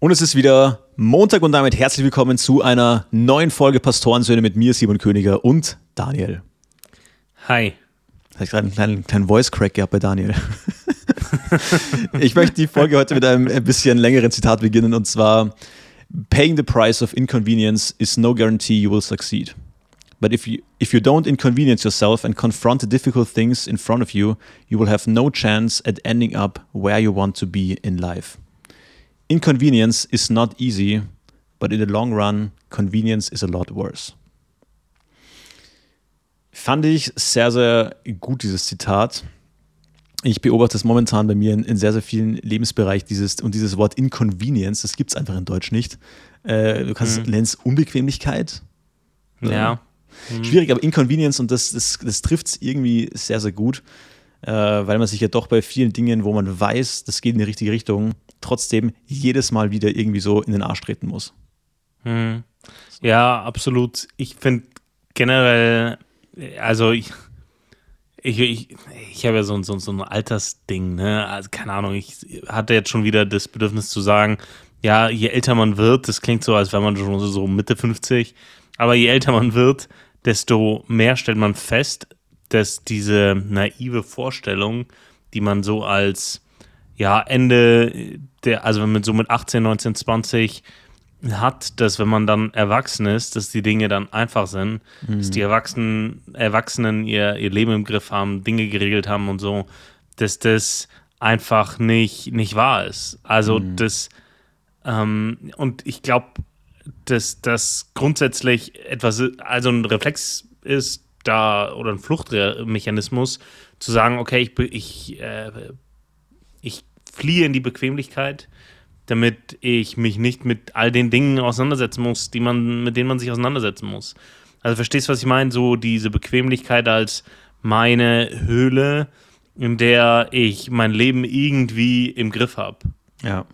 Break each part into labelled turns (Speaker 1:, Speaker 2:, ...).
Speaker 1: Und es ist wieder Montag und damit herzlich willkommen zu einer neuen Folge Pastorensöhne mit mir, Simon Königer und Daniel.
Speaker 2: Hi.
Speaker 1: Da ich gerade einen kleinen, kleinen Voice-Crack gehabt bei Daniel. ich möchte die Folge heute mit einem bisschen längeren Zitat beginnen und zwar: Paying the price of inconvenience is no guarantee you will succeed. But if you, if you don't inconvenience yourself and confront the difficult things in front of you, you will have no chance at ending up where you want to be in life. Inconvenience is not easy, but in the long run, convenience is a lot worse. Fand ich sehr, sehr gut, dieses Zitat. Ich beobachte es momentan bei mir in, in sehr, sehr vielen Lebensbereichen dieses, und dieses Wort Inconvenience, das gibt es einfach in Deutsch nicht. Äh, du kannst mhm. es Unbequemlichkeit.
Speaker 2: Ja.
Speaker 1: Mhm. Schwierig, aber Inconvenience und das, das, das trifft es irgendwie sehr, sehr gut, äh, weil man sich ja doch bei vielen Dingen, wo man weiß, das geht in die richtige Richtung, trotzdem jedes Mal wieder irgendwie so in den Arsch treten muss.
Speaker 2: Hm. Ja, absolut. Ich finde generell, also ich, ich, ich, ich habe ja so, so, so ein Altersding, ne? Also keine Ahnung, ich hatte jetzt schon wieder das Bedürfnis zu sagen, ja, je älter man wird, das klingt so, als wäre man schon so Mitte 50, aber je älter man wird, desto mehr stellt man fest, dass diese naive Vorstellung, die man so als ja, Ende der, also wenn man so mit 18, 19, 20 hat, dass wenn man dann erwachsen ist, dass die Dinge dann einfach sind, mhm. dass die Erwachsenen, Erwachsenen ihr, ihr Leben im Griff haben, Dinge geregelt haben und so, dass das einfach nicht, nicht wahr ist. Also mhm. das, ähm, und ich glaube, dass das grundsätzlich etwas, also ein Reflex ist da oder ein Fluchtmechanismus, zu sagen, okay, ich, ich äh, ich fliehe in die Bequemlichkeit, damit ich mich nicht mit all den Dingen auseinandersetzen muss, die man, mit denen man sich auseinandersetzen muss. Also verstehst du, was ich meine? So diese Bequemlichkeit als meine Höhle, in der ich mein Leben irgendwie im Griff habe.
Speaker 1: Ja.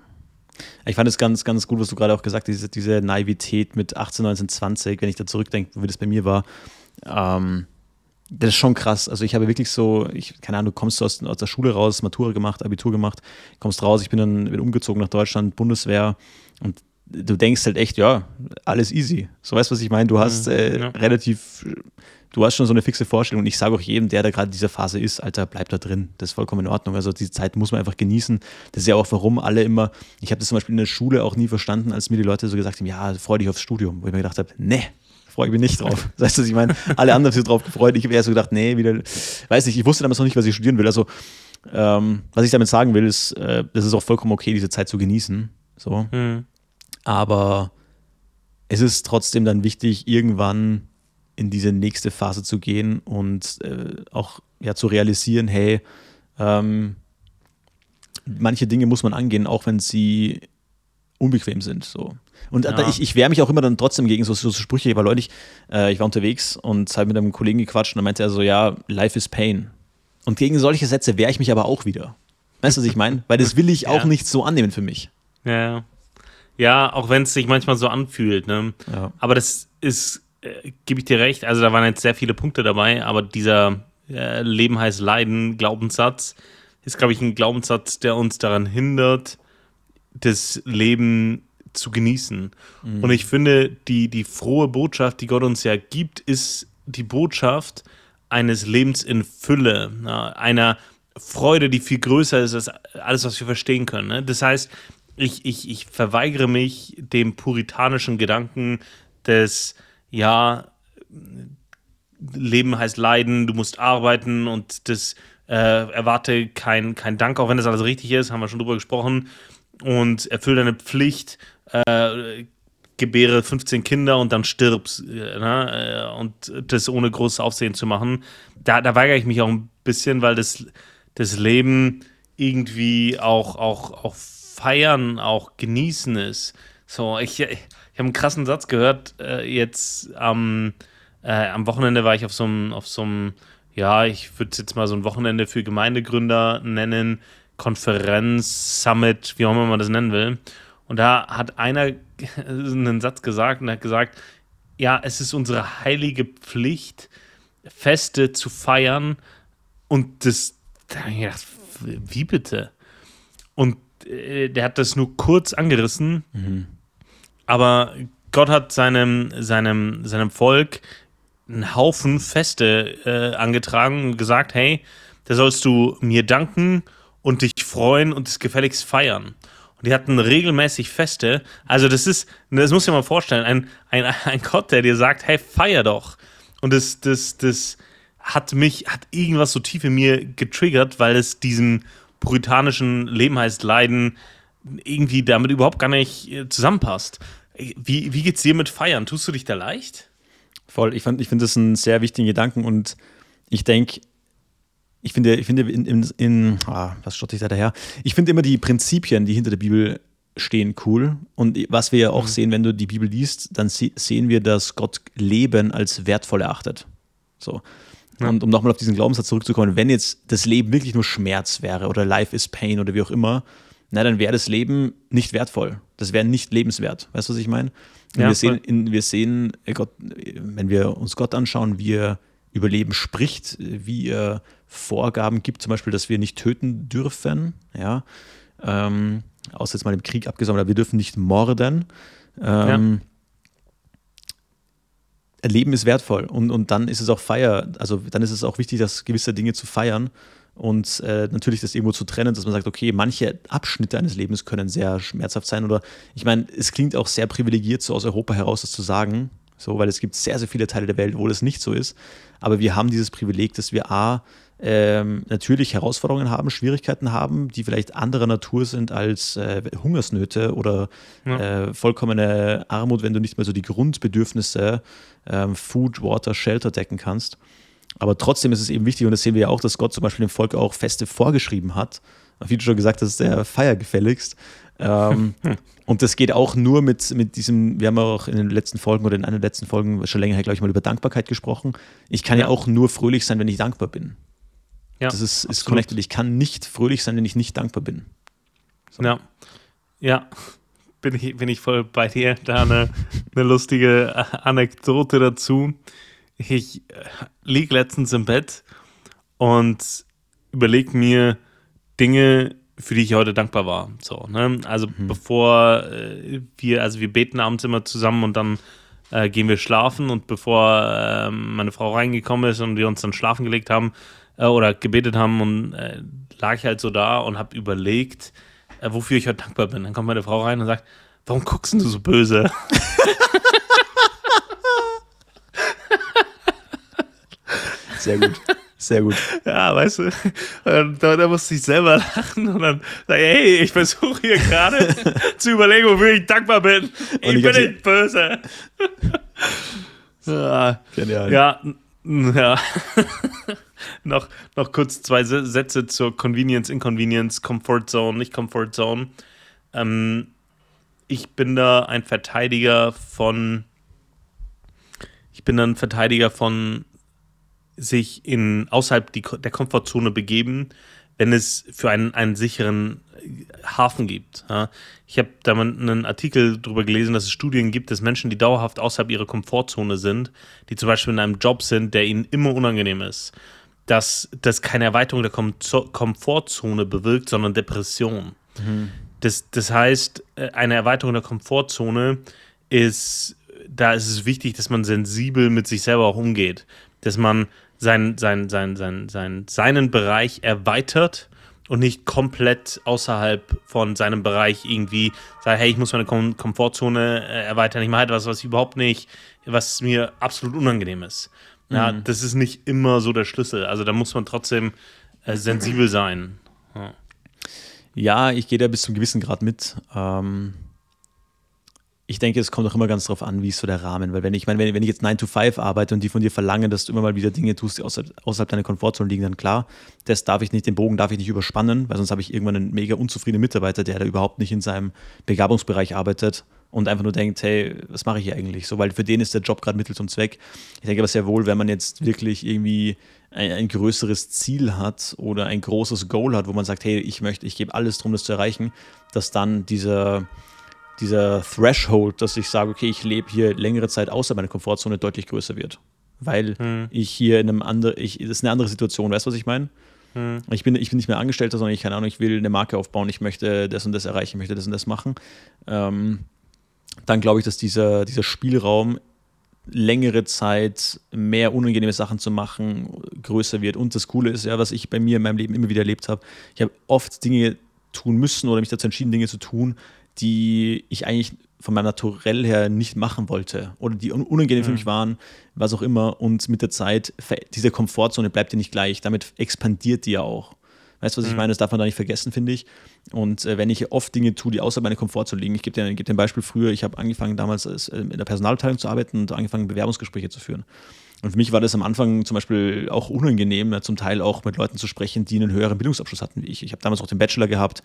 Speaker 1: Ich fand es ganz, ganz gut, was du gerade auch gesagt hast, diese, diese Naivität mit 18, 19, 20, wenn ich da zurückdenke, wie das bei mir war. Ähm, das ist schon krass. Also ich habe wirklich so, ich, keine Ahnung, du kommst aus, aus der Schule raus, Matura gemacht, Abitur gemacht, kommst raus, ich bin dann bin umgezogen nach Deutschland, Bundeswehr und du denkst halt echt, ja, alles easy. So weißt du, was ich meine? Du hast mhm, äh, ja. relativ, du hast schon so eine fixe Vorstellung und ich sage auch jedem, der da gerade in dieser Phase ist, Alter, bleib da drin. Das ist vollkommen in Ordnung. Also diese Zeit muss man einfach genießen. Das ist ja auch, warum alle immer, ich habe das zum Beispiel in der Schule auch nie verstanden, als mir die Leute so gesagt haben, ja, freu dich aufs Studium, wo ich mir gedacht habe, ne, freue ich mich nicht drauf. Du, was ich meine? Alle anderen sich drauf gefreut. Ich habe eher so gedacht, nee, wieder, weiß nicht, ich wusste damals noch nicht, was ich studieren will. Also, ähm, was ich damit sagen will, ist, äh, das ist auch vollkommen okay, diese Zeit zu genießen. So. Mhm. Aber es ist trotzdem dann wichtig, irgendwann in diese nächste Phase zu gehen und äh, auch ja, zu realisieren, hey, ähm, manche Dinge muss man angehen, auch wenn sie unbequem sind. So. Und ja. ich, ich wehre mich auch immer dann trotzdem gegen so, so, so Sprüche, weil neulich, äh, ich war unterwegs und habe mit einem Kollegen gequatscht und dann meinte er so, ja, life is pain. Und gegen solche Sätze wehre ich mich aber auch wieder. Weißt du, was ich meine? Weil das will ich ja. auch nicht so annehmen für mich.
Speaker 2: Ja. Ja, auch wenn es sich manchmal so anfühlt. Ne?
Speaker 1: Ja.
Speaker 2: Aber das ist, äh, gebe ich dir recht, also da waren jetzt sehr viele Punkte dabei, aber dieser äh, Leben heißt Leiden Glaubenssatz ist, glaube ich, ein Glaubenssatz, der uns daran hindert, das Leben zu genießen. Mhm. Und ich finde, die, die frohe Botschaft, die Gott uns ja gibt, ist die Botschaft eines Lebens in Fülle, einer Freude, die viel größer ist als alles, was wir verstehen können. Ne? Das heißt, ich, ich, ich verweigere mich dem puritanischen Gedanken des, ja, Leben heißt Leiden, du musst arbeiten und das äh, erwarte kein, kein Dank, auch wenn das alles richtig ist, haben wir schon drüber gesprochen und erfülle deine Pflicht, äh, gebäre 15 Kinder und dann stirbst. Äh, ne? Äh, und das ohne großes Aufsehen zu machen. Da, da weigere ich mich auch ein bisschen, weil das, das Leben irgendwie auch, auch, auch feiern, auch genießen ist. So, ich, ich habe einen krassen Satz gehört. Äh, jetzt ähm, äh, am Wochenende war ich auf so einem, ja, ich würde es jetzt mal so ein Wochenende für Gemeindegründer nennen. Konferenz, Summit, wie auch immer man das nennen will. Und da hat einer einen Satz gesagt und hat gesagt, ja, es ist unsere heilige Pflicht, Feste zu feiern und das, da habe ich gedacht, wie bitte? Und äh, der hat das nur kurz angerissen, mhm. aber Gott hat seinem, seinem, seinem Volk einen Haufen Feste äh, angetragen und gesagt, hey, da sollst du mir danken und dich freuen und es gefälligst feiern. Die hatten regelmäßig Feste. Also das ist, das muss ich mal vorstellen, ein, ein, ein Gott, der dir sagt, hey, feier doch. Und das, das, das hat mich, hat irgendwas so tief in mir getriggert, weil es diesem puritanischen Leben heißt Leiden irgendwie damit überhaupt gar nicht äh, zusammenpasst. Wie, wie geht's dir mit Feiern? Tust du dich da leicht?
Speaker 1: Voll, ich, ich finde das einen sehr wichtigen Gedanken und ich denke, ich finde, ich finde in, in, in ah, was stotte ich da daher? Ich finde immer die Prinzipien, die hinter der Bibel stehen, cool. Und was wir ja auch mhm. sehen, wenn du die Bibel liest, dann sehen wir, dass Gott Leben als wertvoll erachtet. So. Ja. Und um nochmal auf diesen Glaubenssatz zurückzukommen, wenn jetzt das Leben wirklich nur Schmerz wäre oder Life is Pain oder wie auch immer, na, dann wäre das Leben nicht wertvoll. Das wäre nicht lebenswert. Weißt du, was ich meine? Ja, wir, sehen, in, wir sehen, Gott, wenn wir uns Gott anschauen, wie er über Leben spricht, wie er Vorgaben gibt, zum Beispiel, dass wir nicht töten dürfen, ja, ähm, außer jetzt mal im Krieg abgesammelt, aber wir dürfen nicht morden. Ähm, ja. Leben ist wertvoll und, und dann ist es auch Feier, also dann ist es auch wichtig, dass gewisse Dinge zu feiern und äh, natürlich das irgendwo zu trennen, dass man sagt, okay, manche Abschnitte eines Lebens können sehr schmerzhaft sein oder ich meine, es klingt auch sehr privilegiert, so aus Europa heraus das zu sagen, so, weil es gibt sehr, sehr viele Teile der Welt, wo das nicht so ist, aber wir haben dieses Privileg, dass wir A, ähm, natürlich Herausforderungen haben, Schwierigkeiten haben, die vielleicht anderer Natur sind als äh, Hungersnöte oder ja. äh, vollkommene Armut, wenn du nicht mehr so die Grundbedürfnisse ähm, Food, Water, Shelter decken kannst. Aber trotzdem ist es eben wichtig, und das sehen wir ja auch, dass Gott zum Beispiel dem Volk auch Feste vorgeschrieben hat. Wie du schon gesagt hast, der feiergefälligst. Ähm, und das geht auch nur mit, mit diesem, wir haben auch in den letzten Folgen oder in einer der letzten Folgen schon länger, glaube ich, mal über Dankbarkeit gesprochen. Ich kann ja. ja auch nur fröhlich sein, wenn ich dankbar bin. Ja, das ist, ist connected. Ich kann nicht fröhlich sein, wenn ich nicht dankbar bin.
Speaker 2: So. Ja. Ja. Bin ich, bin ich voll bei dir. Da eine, eine lustige Anekdote dazu. Ich äh, lieg letztens im Bett und überlege mir Dinge, für die ich heute dankbar war. So, ne? Also mhm. bevor äh, wir, also wir beten abends immer zusammen und dann äh, gehen wir schlafen und bevor äh, meine Frau reingekommen ist und wir uns dann schlafen gelegt haben, äh, oder gebetet haben und äh, lag ich halt so da und habe überlegt, äh, wofür ich heute dankbar bin. Dann kommt meine Frau rein und sagt, warum guckst du so böse?
Speaker 1: Sehr gut. Sehr gut.
Speaker 2: Ja, weißt du, da, da musste ich selber lachen und dann sage ich, hey, ich versuche hier gerade zu überlegen, wofür ich dankbar bin. Ich, ich bin nicht böse. ja, Genial. Ja, ja. noch, noch kurz zwei Sätze zur Convenience, Inconvenience, Comfort Zone, nicht Comfort Zone. Ähm, ich bin da ein Verteidiger von. Ich bin dann Verteidiger von sich in außerhalb die, der Komfortzone begeben, wenn es für einen, einen sicheren Hafen gibt. Ja. Ich habe da mal einen Artikel darüber gelesen, dass es Studien gibt, dass Menschen, die dauerhaft außerhalb ihrer Komfortzone sind, die zum Beispiel in einem Job sind, der ihnen immer unangenehm ist, dass das keine Erweiterung der Kom Komfortzone bewirkt, sondern Depression. Mhm. Das, das heißt, äh, eine Erweiterung der Komfortzone ist, da ist es wichtig, dass man sensibel mit sich selber auch umgeht, dass man sein, sein, sein, sein, sein, seinen Bereich erweitert und nicht komplett außerhalb von seinem Bereich irgendwie sagt, hey, ich muss meine Kom Komfortzone äh, erweitern, ich mache etwas, was ich überhaupt nicht, was mir absolut unangenehm ist. Ja, mhm. das ist nicht immer so der Schlüssel. Also da muss man trotzdem äh, sensibel sein.
Speaker 1: Ja. ja, ich gehe da bis zum gewissen Grad mit. Ähm, ich denke, es kommt auch immer ganz drauf an, wie ist so der Rahmen. Weil wenn ich meine, wenn, wenn ich jetzt 9 to 5 arbeite und die von dir verlangen, dass du immer mal wieder Dinge tust, die außerhalb, außerhalb deiner Komfortzone liegen, dann klar, das darf ich nicht, den Bogen darf ich nicht überspannen, weil sonst habe ich irgendwann einen mega unzufriedenen Mitarbeiter, der da überhaupt nicht in seinem Begabungsbereich arbeitet und einfach nur denkt, hey, was mache ich hier eigentlich? So, weil für den ist der Job gerade Mittel zum Zweck. Ich denke aber sehr wohl, wenn man jetzt wirklich irgendwie ein, ein, größeres Ziel hat oder ein großes Goal hat, wo man sagt, hey, ich möchte, ich gebe alles drum, das zu erreichen, dass dann dieser dieser Threshold, dass ich sage, okay, ich lebe hier längere Zeit außer meiner Komfortzone, deutlich größer wird. Weil hm. ich hier in einem anderen, ich, das ist eine andere Situation, weißt du, was ich meine? Hm. Ich, bin, ich bin nicht mehr Angestellter, sondern ich, keine Ahnung, ich will eine Marke aufbauen, ich möchte das und das erreichen, ich möchte das und das machen. Ähm, dann glaube ich, dass dieser, dieser Spielraum längere Zeit mehr unangenehme Sachen zu machen, größer wird. Und das Coole ist ja, was ich bei mir in meinem Leben immer wieder erlebt habe, ich habe oft Dinge tun müssen oder mich dazu entschieden, Dinge zu tun, die ich eigentlich von meinem Naturell her nicht machen wollte oder die unangenehm mhm. für mich waren, was auch immer. Und mit der Zeit, diese Komfortzone bleibt dir nicht gleich. Damit expandiert die ja auch. Weißt du, was ich mhm. meine? Das darf man da nicht vergessen, finde ich. Und äh, wenn ich oft Dinge tue, die außer meiner Komfortzone liegen, ich gebe dir, geb dir ein Beispiel früher, ich habe angefangen damals als, äh, in der Personalabteilung zu arbeiten und angefangen Bewerbungsgespräche zu führen. Und für mich war das am Anfang zum Beispiel auch unangenehm, ja, zum Teil auch mit Leuten zu sprechen, die einen höheren Bildungsabschluss hatten wie ich. Ich habe damals auch den Bachelor gehabt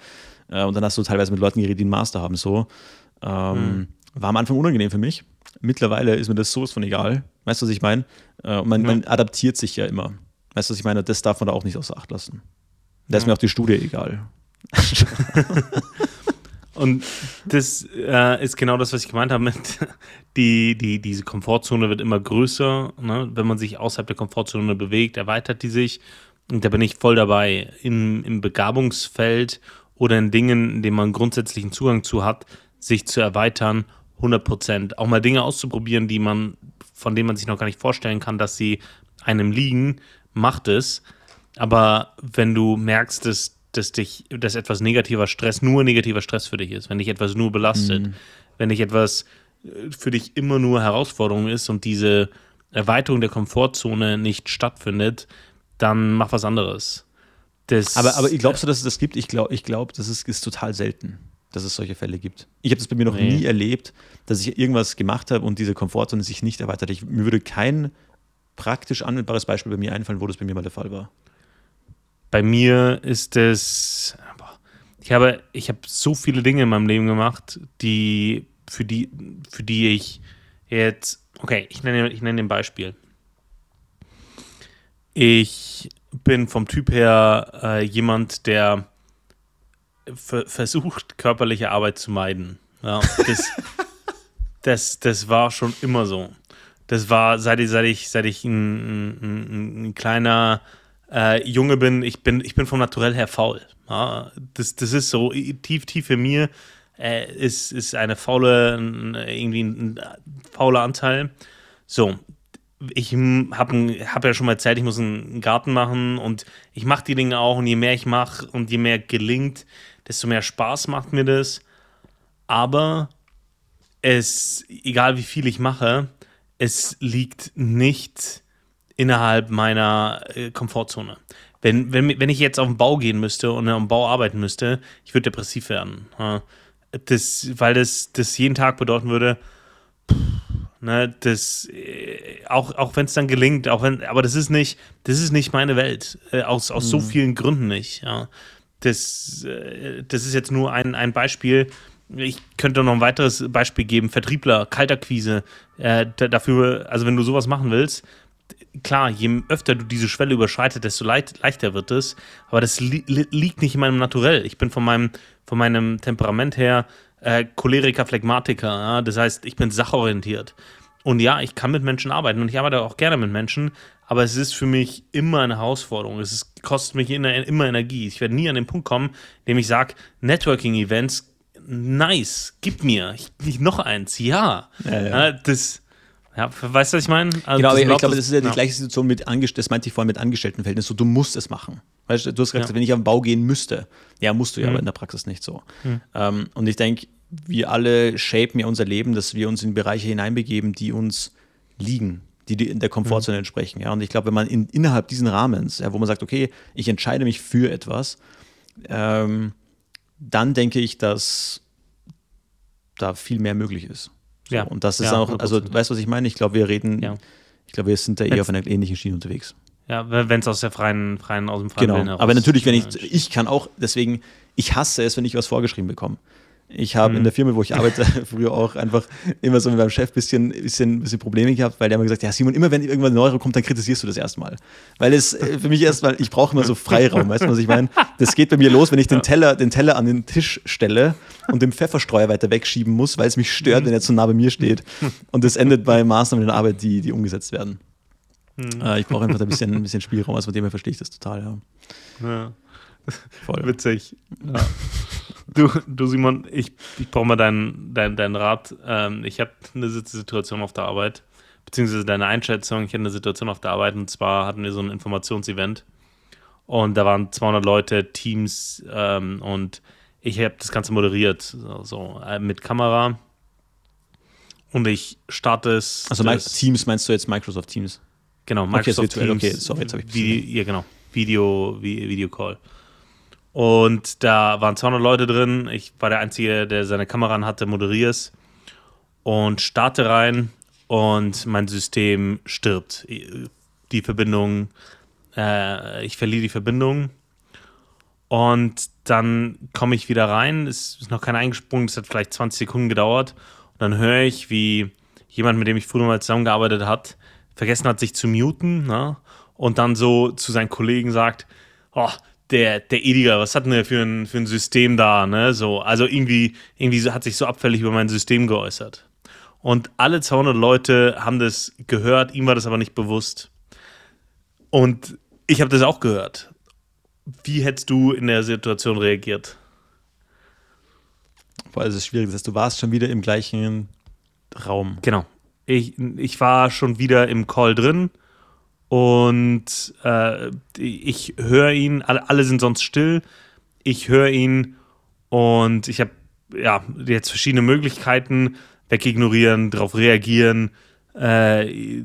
Speaker 1: äh, und dann hast du teilweise mit Leuten geredet, die einen Master haben. So. Ähm, mhm. War am Anfang unangenehm für mich. Mittlerweile ist mir das sowas von egal. Weißt du, was ich meine? Äh, man, ja. man adaptiert sich ja immer. Weißt du, was ich meine? Das darf man da auch nicht außer Acht lassen. Da ist mir auch die Studie egal.
Speaker 2: Und das äh, ist genau das, was ich gemeint habe mit die, die, diese Komfortzone wird immer größer. Ne? Wenn man sich außerhalb der Komfortzone bewegt, erweitert die sich. Und da bin ich voll dabei. Im, im Begabungsfeld oder in Dingen, in denen man grundsätzlichen Zugang zu hat, sich zu erweitern, 100 Prozent. Auch mal Dinge auszuprobieren, die man, von denen man sich noch gar nicht vorstellen kann, dass sie einem liegen, macht es. Aber wenn du merkst, dass, dass dich, dass etwas negativer Stress nur negativer Stress für dich ist, wenn dich etwas nur belastet, mhm. wenn dich etwas äh, für dich immer nur Herausforderung ist und diese Erweiterung der Komfortzone nicht stattfindet, dann mach was anderes.
Speaker 1: Das, aber, aber glaubst du, dass es das gibt? Ich glaube, ich glaub, das ist, ist total selten, dass es solche Fälle gibt. Ich habe das bei mir noch nee. nie erlebt, dass ich irgendwas gemacht habe und diese Komfortzone sich nicht erweitert. Ich, mir würde kein praktisch anwendbares Beispiel bei mir einfallen, wo das bei mir mal der Fall war.
Speaker 2: Bei mir ist es, ich habe, ich habe so viele Dinge in meinem Leben gemacht, die für die, für die ich jetzt, okay, ich nenne, ich nenne ein Beispiel. Ich bin vom Typ her äh, jemand, der versucht, körperliche Arbeit zu meiden. Ja, das, das, das war schon immer so. Das war, seit ich, seit ich, seit ich ein, ein, ein kleiner äh, Junge bin, ich bin, ich bin vom Naturell her faul. Ja, das, das ist so tief, tief in mir äh, ist, ist eine faule, irgendwie ein, fauler Anteil. So, ich habe hab ja schon mal erzählt, ich muss einen Garten machen und ich mache die Dinge auch und je mehr ich mache und je mehr gelingt, desto mehr Spaß macht mir das. Aber es, egal wie viel ich mache, es liegt nicht innerhalb meiner äh, Komfortzone. Wenn, wenn, wenn ich jetzt auf den Bau gehen müsste und am Bau arbeiten müsste, ich würde depressiv werden. Das, weil das, das jeden Tag bedeuten würde, ne, das, äh, auch, auch wenn es dann gelingt, auch wenn, aber das ist nicht, das ist nicht meine Welt. Äh, aus, aus mhm. so vielen Gründen nicht. Ja. Das, das ist jetzt nur ein, ein Beispiel. Ich könnte noch ein weiteres Beispiel geben: Vertriebler, Kalterquise. Äh, dafür, also wenn du sowas machen willst, klar, je öfter du diese Schwelle überschreitest, desto leicht, leichter wird es. Aber das li liegt nicht in meinem Naturell. Ich bin von meinem, von meinem Temperament her äh, Choleriker, Phlegmatiker. Ja? Das heißt, ich bin sachorientiert. Und ja, ich kann mit Menschen arbeiten und ich arbeite auch gerne mit Menschen, aber es ist für mich immer eine Herausforderung. Es ist, kostet mich immer Energie. Ich werde nie an den Punkt kommen, in dem ich sage, Networking-Events, nice, gib mir. Ich, ich, noch eins, ja. ja, ja. Das ja, weißt du, was ich meine?
Speaker 1: Also genau, aber ich glaube, das ist ja die ja. gleiche Situation mit Angestellten, das meinte ich vorhin mit Angestelltenverhältnis, so du musst es machen. Weißt du, du hast gesagt, ja. wenn ich auf den Bau gehen müsste, ja, musst du ja, mhm. aber in der Praxis nicht so. Mhm. Ähm, und ich denke, wir alle shapen ja unser Leben, dass wir uns in Bereiche hineinbegeben, die uns liegen, die in der Komfortzone mhm. entsprechen. Ja, und ich glaube, wenn man in, innerhalb diesen Rahmens, ja, wo man sagt, okay, ich entscheide mich für etwas, ähm, dann denke ich, dass da viel mehr möglich ist. So, ja. Und das ist ja, auch, also weißt du, was ich meine? Ich glaube, wir reden, ja. ich glaube, wir sind da eher auf einer ähnlichen Schiene unterwegs.
Speaker 2: Ja, wenn es aus der freien, freien, aus dem freien
Speaker 1: Genau. Aber natürlich, wenn ich, ich kann auch, deswegen, ich hasse es, wenn ich was vorgeschrieben bekomme. Ich habe mhm. in der Firma, wo ich arbeite, früher auch einfach immer so mit meinem Chef ein bisschen, bisschen, bisschen Probleme gehabt, weil der immer gesagt hat, ja Simon, immer wenn irgendwann ein Euro kommt, dann kritisierst du das erstmal. Weil es äh, für mich erstmal, ich brauche immer so Freiraum, weißt du, was ich meine? Das geht bei mir los, wenn ich den Teller, den Teller an den Tisch stelle und den Pfefferstreuer weiter wegschieben muss, weil es mich stört, wenn er zu nah bei mir steht. Und das endet bei Maßnahmen in der Arbeit, die, die umgesetzt werden. Hm. Äh, ich brauche einfach ein bisschen, ein bisschen Spielraum, also von dem her verstehe ich das total, ja.
Speaker 2: ja. Voll. Witzig. Ja. Du, du Simon, ich, ich brauche mal deinen dein, dein Rat. Ähm, ich habe eine Situation auf der Arbeit, beziehungsweise deine Einschätzung. Ich hatte eine Situation auf der Arbeit und zwar hatten wir so ein Informationsevent und da waren 200 Leute, Teams ähm, und ich habe das Ganze moderiert, so, so äh, mit Kamera und ich starte es.
Speaker 1: Also Teams meinst du jetzt Microsoft Teams?
Speaker 2: Genau,
Speaker 1: Microsoft okay,
Speaker 2: Teams. Okay, sorry, jetzt habe ich Video, Ja, genau. Video, Video Call. Und da waren 200 Leute drin. Ich war der Einzige, der seine Kamera an hatte, moderiere es und starte rein und mein System stirbt. Die Verbindung, äh, ich verliere die Verbindung und dann komme ich wieder rein. Es ist noch kein eingesprungen, es hat vielleicht 20 Sekunden gedauert. Und dann höre ich, wie jemand, mit dem ich früher mal zusammengearbeitet hat, vergessen hat, sich zu muten. Ne? Und dann so zu seinen Kollegen sagt, oh, der, der Ediger, was hat denn der für ein, für ein System da? Ne? So, also irgendwie, irgendwie hat sich so abfällig über mein System geäußert. Und alle 200 Leute haben das gehört, ihm war das aber nicht bewusst. Und ich habe das auch gehört. Wie hättest du in der Situation reagiert?
Speaker 1: Boah, es ist schwierig, das heißt, du warst schon wieder im gleichen Raum.
Speaker 2: Genau. Ich, ich war schon wieder im Call drin und äh, ich höre ihn, alle, alle sind sonst still. Ich höre ihn und ich habe ja jetzt verschiedene Möglichkeiten, wegignorieren, darauf reagieren, äh,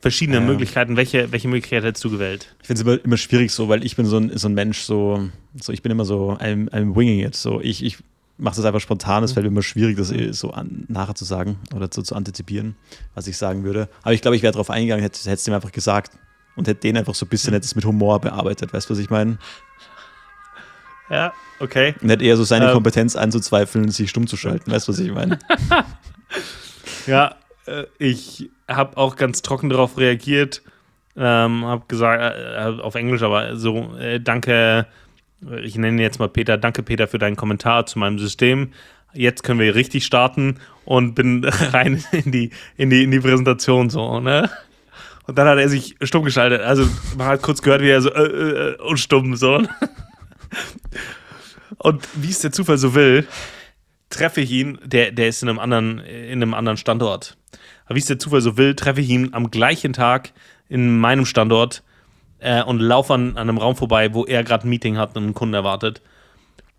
Speaker 2: verschiedene ja. Möglichkeiten. Welche, welche Möglichkeit hättest du gewählt?
Speaker 1: Ich finde es immer, immer schwierig so, weil ich bin so ein, so ein Mensch, so, so ich bin immer so, I'm, I'm winging it. So, ich, ich mache das einfach spontan. Es fällt mir immer schwierig, das so an, nachher zu sagen oder zu, zu antizipieren, was ich sagen würde. Aber ich glaube, ich wäre darauf eingegangen, hätte es ihm einfach gesagt und hätte den einfach so ein bisschen hätte mit Humor bearbeitet. Weißt du, was ich meine?
Speaker 2: Ja, okay.
Speaker 1: Und hätte eher so seine ähm. Kompetenz anzuzweifeln, sich stumm zu schalten. Weißt du, was ich meine?
Speaker 2: ja, äh, ich habe auch ganz trocken darauf reagiert. Ähm, habe gesagt, äh, auf Englisch, aber so, äh, danke ich nenne jetzt mal Peter, danke Peter für deinen Kommentar zu meinem System. Jetzt können wir richtig starten und bin rein in die, in die, in die Präsentation so, ne? Und dann hat er sich stumm geschaltet. Also man hat kurz gehört, wie er so äh, äh, und stumm so. Und wie es der Zufall so will, treffe ich ihn, der, der ist in einem anderen, in einem anderen Standort. Aber wie es der Zufall so will, treffe ich ihn am gleichen Tag in meinem Standort äh, und laufe an, an einem Raum vorbei, wo er gerade ein Meeting hat und einen Kunden erwartet.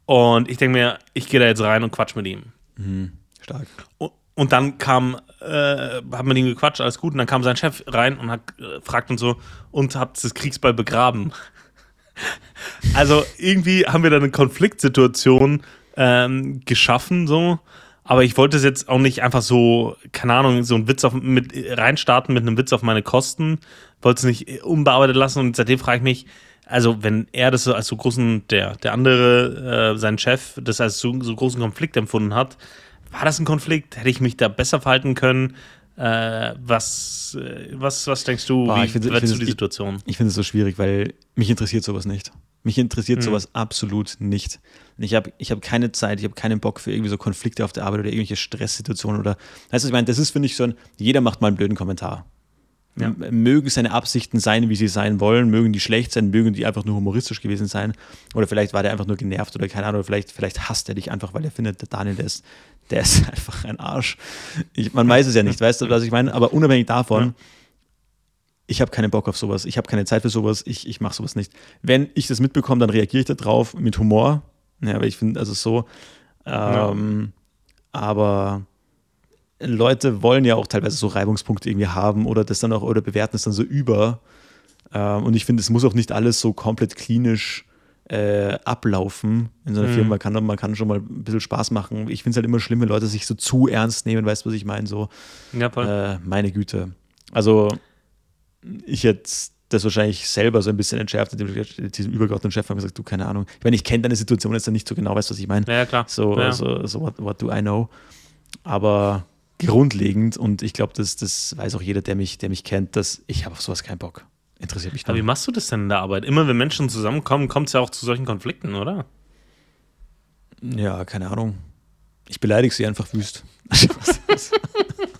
Speaker 2: Und ich denke mir, ich gehe da jetzt rein und quatsch mit ihm.
Speaker 1: Mhm, stark.
Speaker 2: Und, und dann kam, äh, hat mit ihm gequatscht, alles gut. Und dann kam sein Chef rein und hat äh, fragt und so, und habt das Kriegsball begraben? also irgendwie haben wir da eine Konfliktsituation ähm, geschaffen, so. Aber ich wollte es jetzt auch nicht einfach so, keine Ahnung, so einen Witz auf, mit reinstarten mit einem Witz auf meine Kosten. Wollte es nicht unbearbeitet lassen und seitdem frage ich mich, also wenn er das als so großen, der, der andere, äh, sein Chef, das als so, so großen Konflikt empfunden hat, war das ein Konflikt? Hätte ich mich da besser verhalten können? Äh, was, äh, was, was denkst du,
Speaker 1: Boah, wie find, du die Situation? Ich, ich finde es so schwierig, weil mich interessiert sowas nicht. Mich interessiert mhm. sowas absolut nicht. Ich habe ich hab keine Zeit, ich habe keinen Bock für irgendwie so Konflikte auf der Arbeit oder irgendwelche Stresssituationen oder. Weißt du, ich meine, das ist, finde ich, so ein, jeder macht mal einen blöden Kommentar. Ja. Mögen seine Absichten sein, wie sie sein wollen, mögen die schlecht sein, mögen die einfach nur humoristisch gewesen sein. Oder vielleicht war der einfach nur genervt oder keine Ahnung, oder vielleicht, vielleicht hasst er dich einfach, weil er findet, der Daniel, der ist, der ist einfach ein Arsch. Ich, man weiß es ja nicht, weißt du, was ich meine? Aber unabhängig davon, ja ich habe keinen Bock auf sowas, ich habe keine Zeit für sowas, ich, ich mache sowas nicht. Wenn ich das mitbekomme, dann reagiere ich darauf mit Humor. Ja, weil ich finde, also so. Ähm, ja. Aber Leute wollen ja auch teilweise so Reibungspunkte irgendwie haben oder das dann auch oder bewerten es dann so über. Ähm, und ich finde, es muss auch nicht alles so komplett klinisch äh, ablaufen in so einer mhm. Firma. Man kann, man kann schon mal ein bisschen Spaß machen. Ich finde es halt immer schlimm, wenn Leute sich so zu ernst nehmen, weißt du, was ich meine? So, ja, äh, meine Güte. Also ich hätte das wahrscheinlich selber so ein bisschen entschärft, diesem übergeordneten Chef haben gesagt, du, keine Ahnung. Ich meine, ich kenne deine Situation jetzt nicht so genau, weißt du, was ich meine?
Speaker 2: Ja, klar.
Speaker 1: So,
Speaker 2: ja.
Speaker 1: so, so what, what, do I know? Aber grundlegend, und ich glaube, das, das weiß auch jeder, der mich, der mich kennt, dass ich habe auf sowas keinen Bock. Interessiert mich
Speaker 2: nicht. Aber wie machst du das denn in der Arbeit? Immer wenn Menschen zusammenkommen, kommt es ja auch zu solchen Konflikten, oder?
Speaker 1: Ja, keine Ahnung. Ich beleidige sie einfach wüst.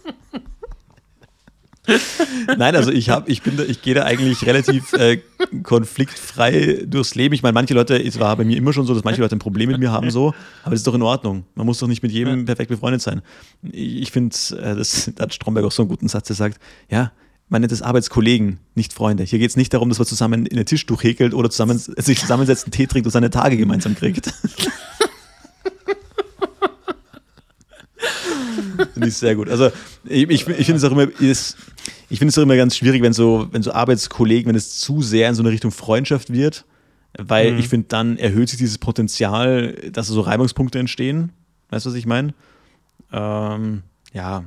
Speaker 1: Nein, also ich habe, ich bin da, ich gehe da eigentlich relativ äh, konfliktfrei durchs Leben. Ich meine, manche Leute, es war bei mir immer schon so, dass manche Leute ein Problem mit mir haben, so, aber das ist doch in Ordnung. Man muss doch nicht mit jedem perfekt befreundet sein. Ich finde, äh, das da hat Stromberg auch so einen guten Satz, der sagt, ja, man nennt es Arbeitskollegen, nicht Freunde. Hier geht es nicht darum, dass man zusammen in ein Tischtuch häkelt oder zusammen, sich zusammensetzt, einen Tee trinkt und seine Tage gemeinsam kriegt. Finde ich sehr gut. Also ich, ich, ich finde es auch immer, ist, ich finde es auch immer ganz schwierig, wenn so, wenn so Arbeitskollegen, wenn es zu sehr in so eine Richtung Freundschaft wird, weil mhm. ich finde, dann erhöht sich dieses Potenzial, dass so Reibungspunkte entstehen. Weißt du, was ich meine? Ähm, ja,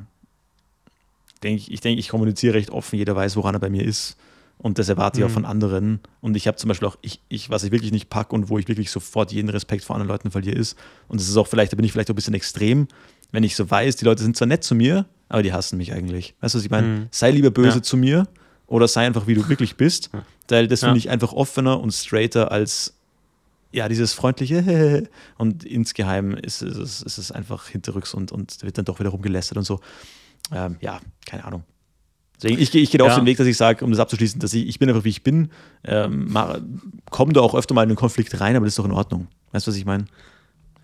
Speaker 1: denk ich, ich denke, ich kommuniziere recht offen, jeder weiß, woran er bei mir ist. Und das erwarte ich auch mhm. von anderen. Und ich habe zum Beispiel auch, ich, ich, was ich wirklich nicht packe und wo ich wirklich sofort jeden Respekt vor anderen Leuten verliere, ist, und das ist auch vielleicht, da bin ich vielleicht auch ein bisschen extrem, wenn ich so weiß, die Leute sind zwar nett zu mir, aber die hassen mich eigentlich. Weißt du, was ich meine? Mhm. Sei lieber böse ja. zu mir oder sei einfach, wie du wirklich bist. Weil das finde ich einfach offener und straighter als ja, dieses freundliche und insgeheim ist, ist, es, ist es einfach hinterrücks und, und wird dann doch wieder rumgelästert und so. Ähm, ja, keine Ahnung. Deswegen, ich, ich gehe ja. auf den Weg, dass ich sage, um das abzuschließen, dass ich, ich bin einfach, wie ich bin, ähm, komme da auch öfter mal in einen Konflikt rein, aber das ist doch in Ordnung. Weißt du, was ich meine?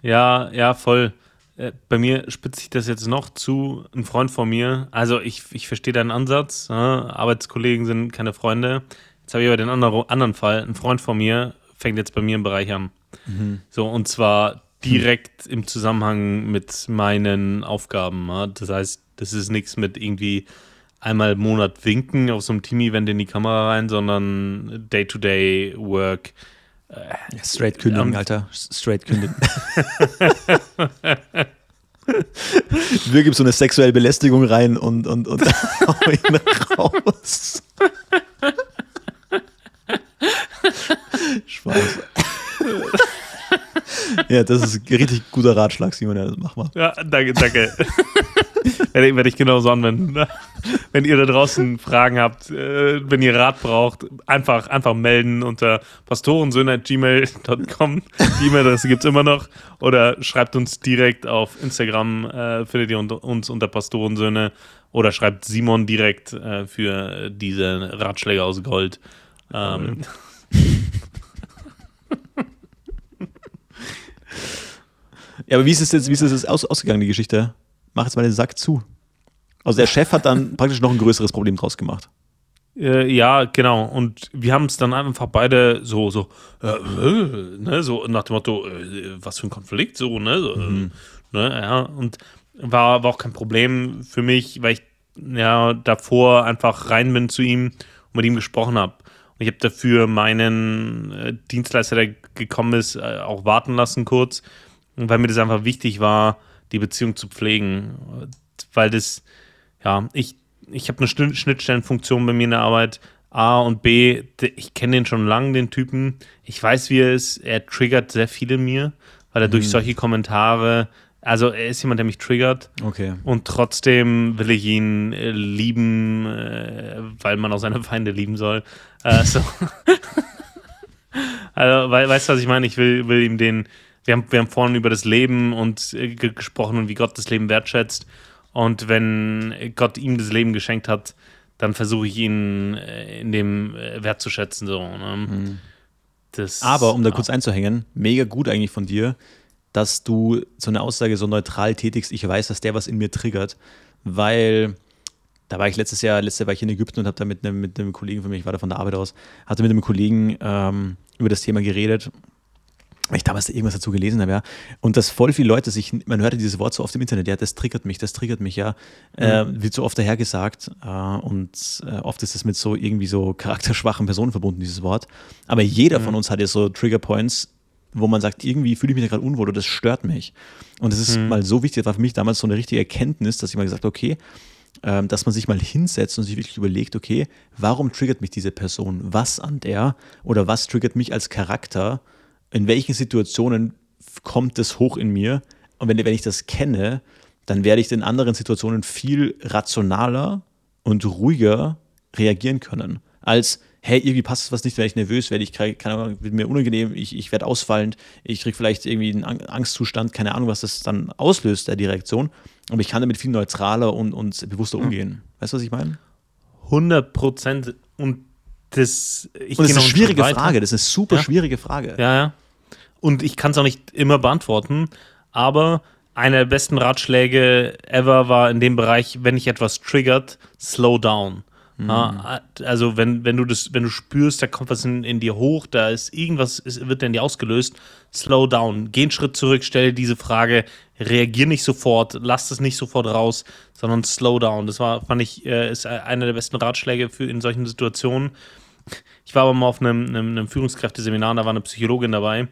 Speaker 2: Ja, ja, voll. Äh, bei mir spitzt sich das jetzt noch zu. Ein Freund von mir, also ich, ich verstehe deinen Ansatz. Ja, Arbeitskollegen sind keine Freunde. Jetzt habe ich aber den anderen, anderen Fall. Ein Freund von mir fängt jetzt bei mir im Bereich an. Mhm. So, und zwar direkt im Zusammenhang mit meinen Aufgaben. Ja. Das heißt, das ist nichts mit irgendwie einmal im Monat winken auf so einem Team-Event in die Kamera rein, sondern Day-to-Day-Work.
Speaker 1: Ja, straight kündigen, um, Alter. Straight kündigen. Wir geben so eine sexuelle Belästigung rein und, und, und ihn raus. Spaß. Ja, das ist ein richtig guter Ratschlag, Simon. Ja, das mach mal.
Speaker 2: Ja, danke, danke. werde ich genauso anwenden. Ne? Wenn ihr da draußen Fragen habt, äh, wenn ihr Rat braucht, einfach, einfach melden unter pastorensöhne.gmail.com. Die E-Mail-Adresse gibt es immer noch. Oder schreibt uns direkt auf Instagram, äh, findet ihr uns unter Pastorensöhne. Oder schreibt Simon direkt äh, für diese Ratschläge aus Gold. Ähm.
Speaker 1: Ja, aber wie ist es jetzt, wie ist es jetzt aus, ausgegangen, die Geschichte? mach jetzt mal den Sack zu. Also der Chef hat dann praktisch noch ein größeres Problem draus gemacht.
Speaker 2: Äh, ja, genau. Und wir haben es dann einfach beide so, so, äh, äh, ne, so nach dem Motto, äh, was für ein Konflikt, so, ne, so, mhm. ne, ja. Und war, war auch kein Problem für mich, weil ich ja davor einfach rein bin zu ihm und mit ihm gesprochen habe. Und ich habe dafür meinen äh, Dienstleister, der gekommen ist, äh, auch warten lassen kurz, weil mir das einfach wichtig war, die Beziehung zu pflegen. Weil das, ja, ich, ich habe eine Schnittstellenfunktion bei mir in der Arbeit. A und B, ich kenne den schon lange, den Typen. Ich weiß, wie er ist. Er triggert sehr viele mir, weil er mhm. durch solche Kommentare, also er ist jemand, der mich triggert.
Speaker 1: Okay.
Speaker 2: Und trotzdem will ich ihn äh, lieben, äh, weil man auch seine Feinde lieben soll. Äh, so. also, weißt du, was ich meine? Ich will, will ihm den, wir haben, wir haben vorhin über das Leben und äh, gesprochen und wie Gott das Leben wertschätzt. Und wenn Gott ihm das Leben geschenkt hat, dann versuche ich ihn äh, in dem äh, Wert zu schätzen. So, ne? mhm.
Speaker 1: das, Aber um da kurz einzuhängen, mega gut eigentlich von dir, dass du so eine Aussage so neutral tätigst. Ich weiß, dass der was in mir triggert, weil da war ich letztes Jahr, letztes Jahr war ich in Ägypten und habe da mit einem, mit einem Kollegen von mir, ich war da von der Arbeit aus, hatte mit einem Kollegen ähm, über das Thema geredet ich damals irgendwas dazu gelesen habe, ja. Und dass voll viele Leute sich, man hörte dieses Wort so oft im Internet, ja, das triggert mich, das triggert mich, ja. Mhm. Äh, wird so oft dahergesagt. Äh, und äh, oft ist es mit so irgendwie so charakterschwachen Personen verbunden, dieses Wort. Aber jeder mhm. von uns hat ja so Trigger Points, wo man sagt, irgendwie fühle ich mich da gerade unwohl oder das stört mich. Und das ist mhm. mal so wichtig, das war für mich damals so eine richtige Erkenntnis, dass ich mal gesagt okay, ähm, dass man sich mal hinsetzt und sich wirklich überlegt, okay, warum triggert mich diese Person? Was an der oder was triggert mich als Charakter? In welchen Situationen kommt es hoch in mir? Und wenn, wenn ich das kenne, dann werde ich in anderen Situationen viel rationaler und ruhiger reagieren können, als hey, irgendwie passt es was nicht, werde ich nervös, werde ich, keine Ahnung, wird mir unangenehm, ich, ich werde ausfallend, ich kriege vielleicht irgendwie einen Angstzustand, keine Ahnung, was das dann auslöst, der Reaktion. Aber ich kann damit viel neutraler und, und bewusster umgehen. Weißt du, was ich meine?
Speaker 2: 100 Prozent. Und das,
Speaker 1: ich und das ist eine schwierige Frage. Das ist eine super
Speaker 2: ja.
Speaker 1: schwierige Frage.
Speaker 2: Ja, ja. Und ich kann es auch nicht immer beantworten, aber einer der besten Ratschläge ever war in dem Bereich, wenn dich etwas triggert, slow down. Mhm. Also wenn, wenn du das, wenn du spürst, da kommt was in, in dir hoch, da ist irgendwas, ist, wird in dir ausgelöst, slow down. Geh einen Schritt zurück, stell diese Frage, reagier nicht sofort, lass es nicht sofort raus, sondern slow down. Das war, fand ich, äh, ist einer der besten Ratschläge für in solchen Situationen. Ich war aber mal auf einem, einem, einem Führungskräfteseminar, da war eine Psychologin dabei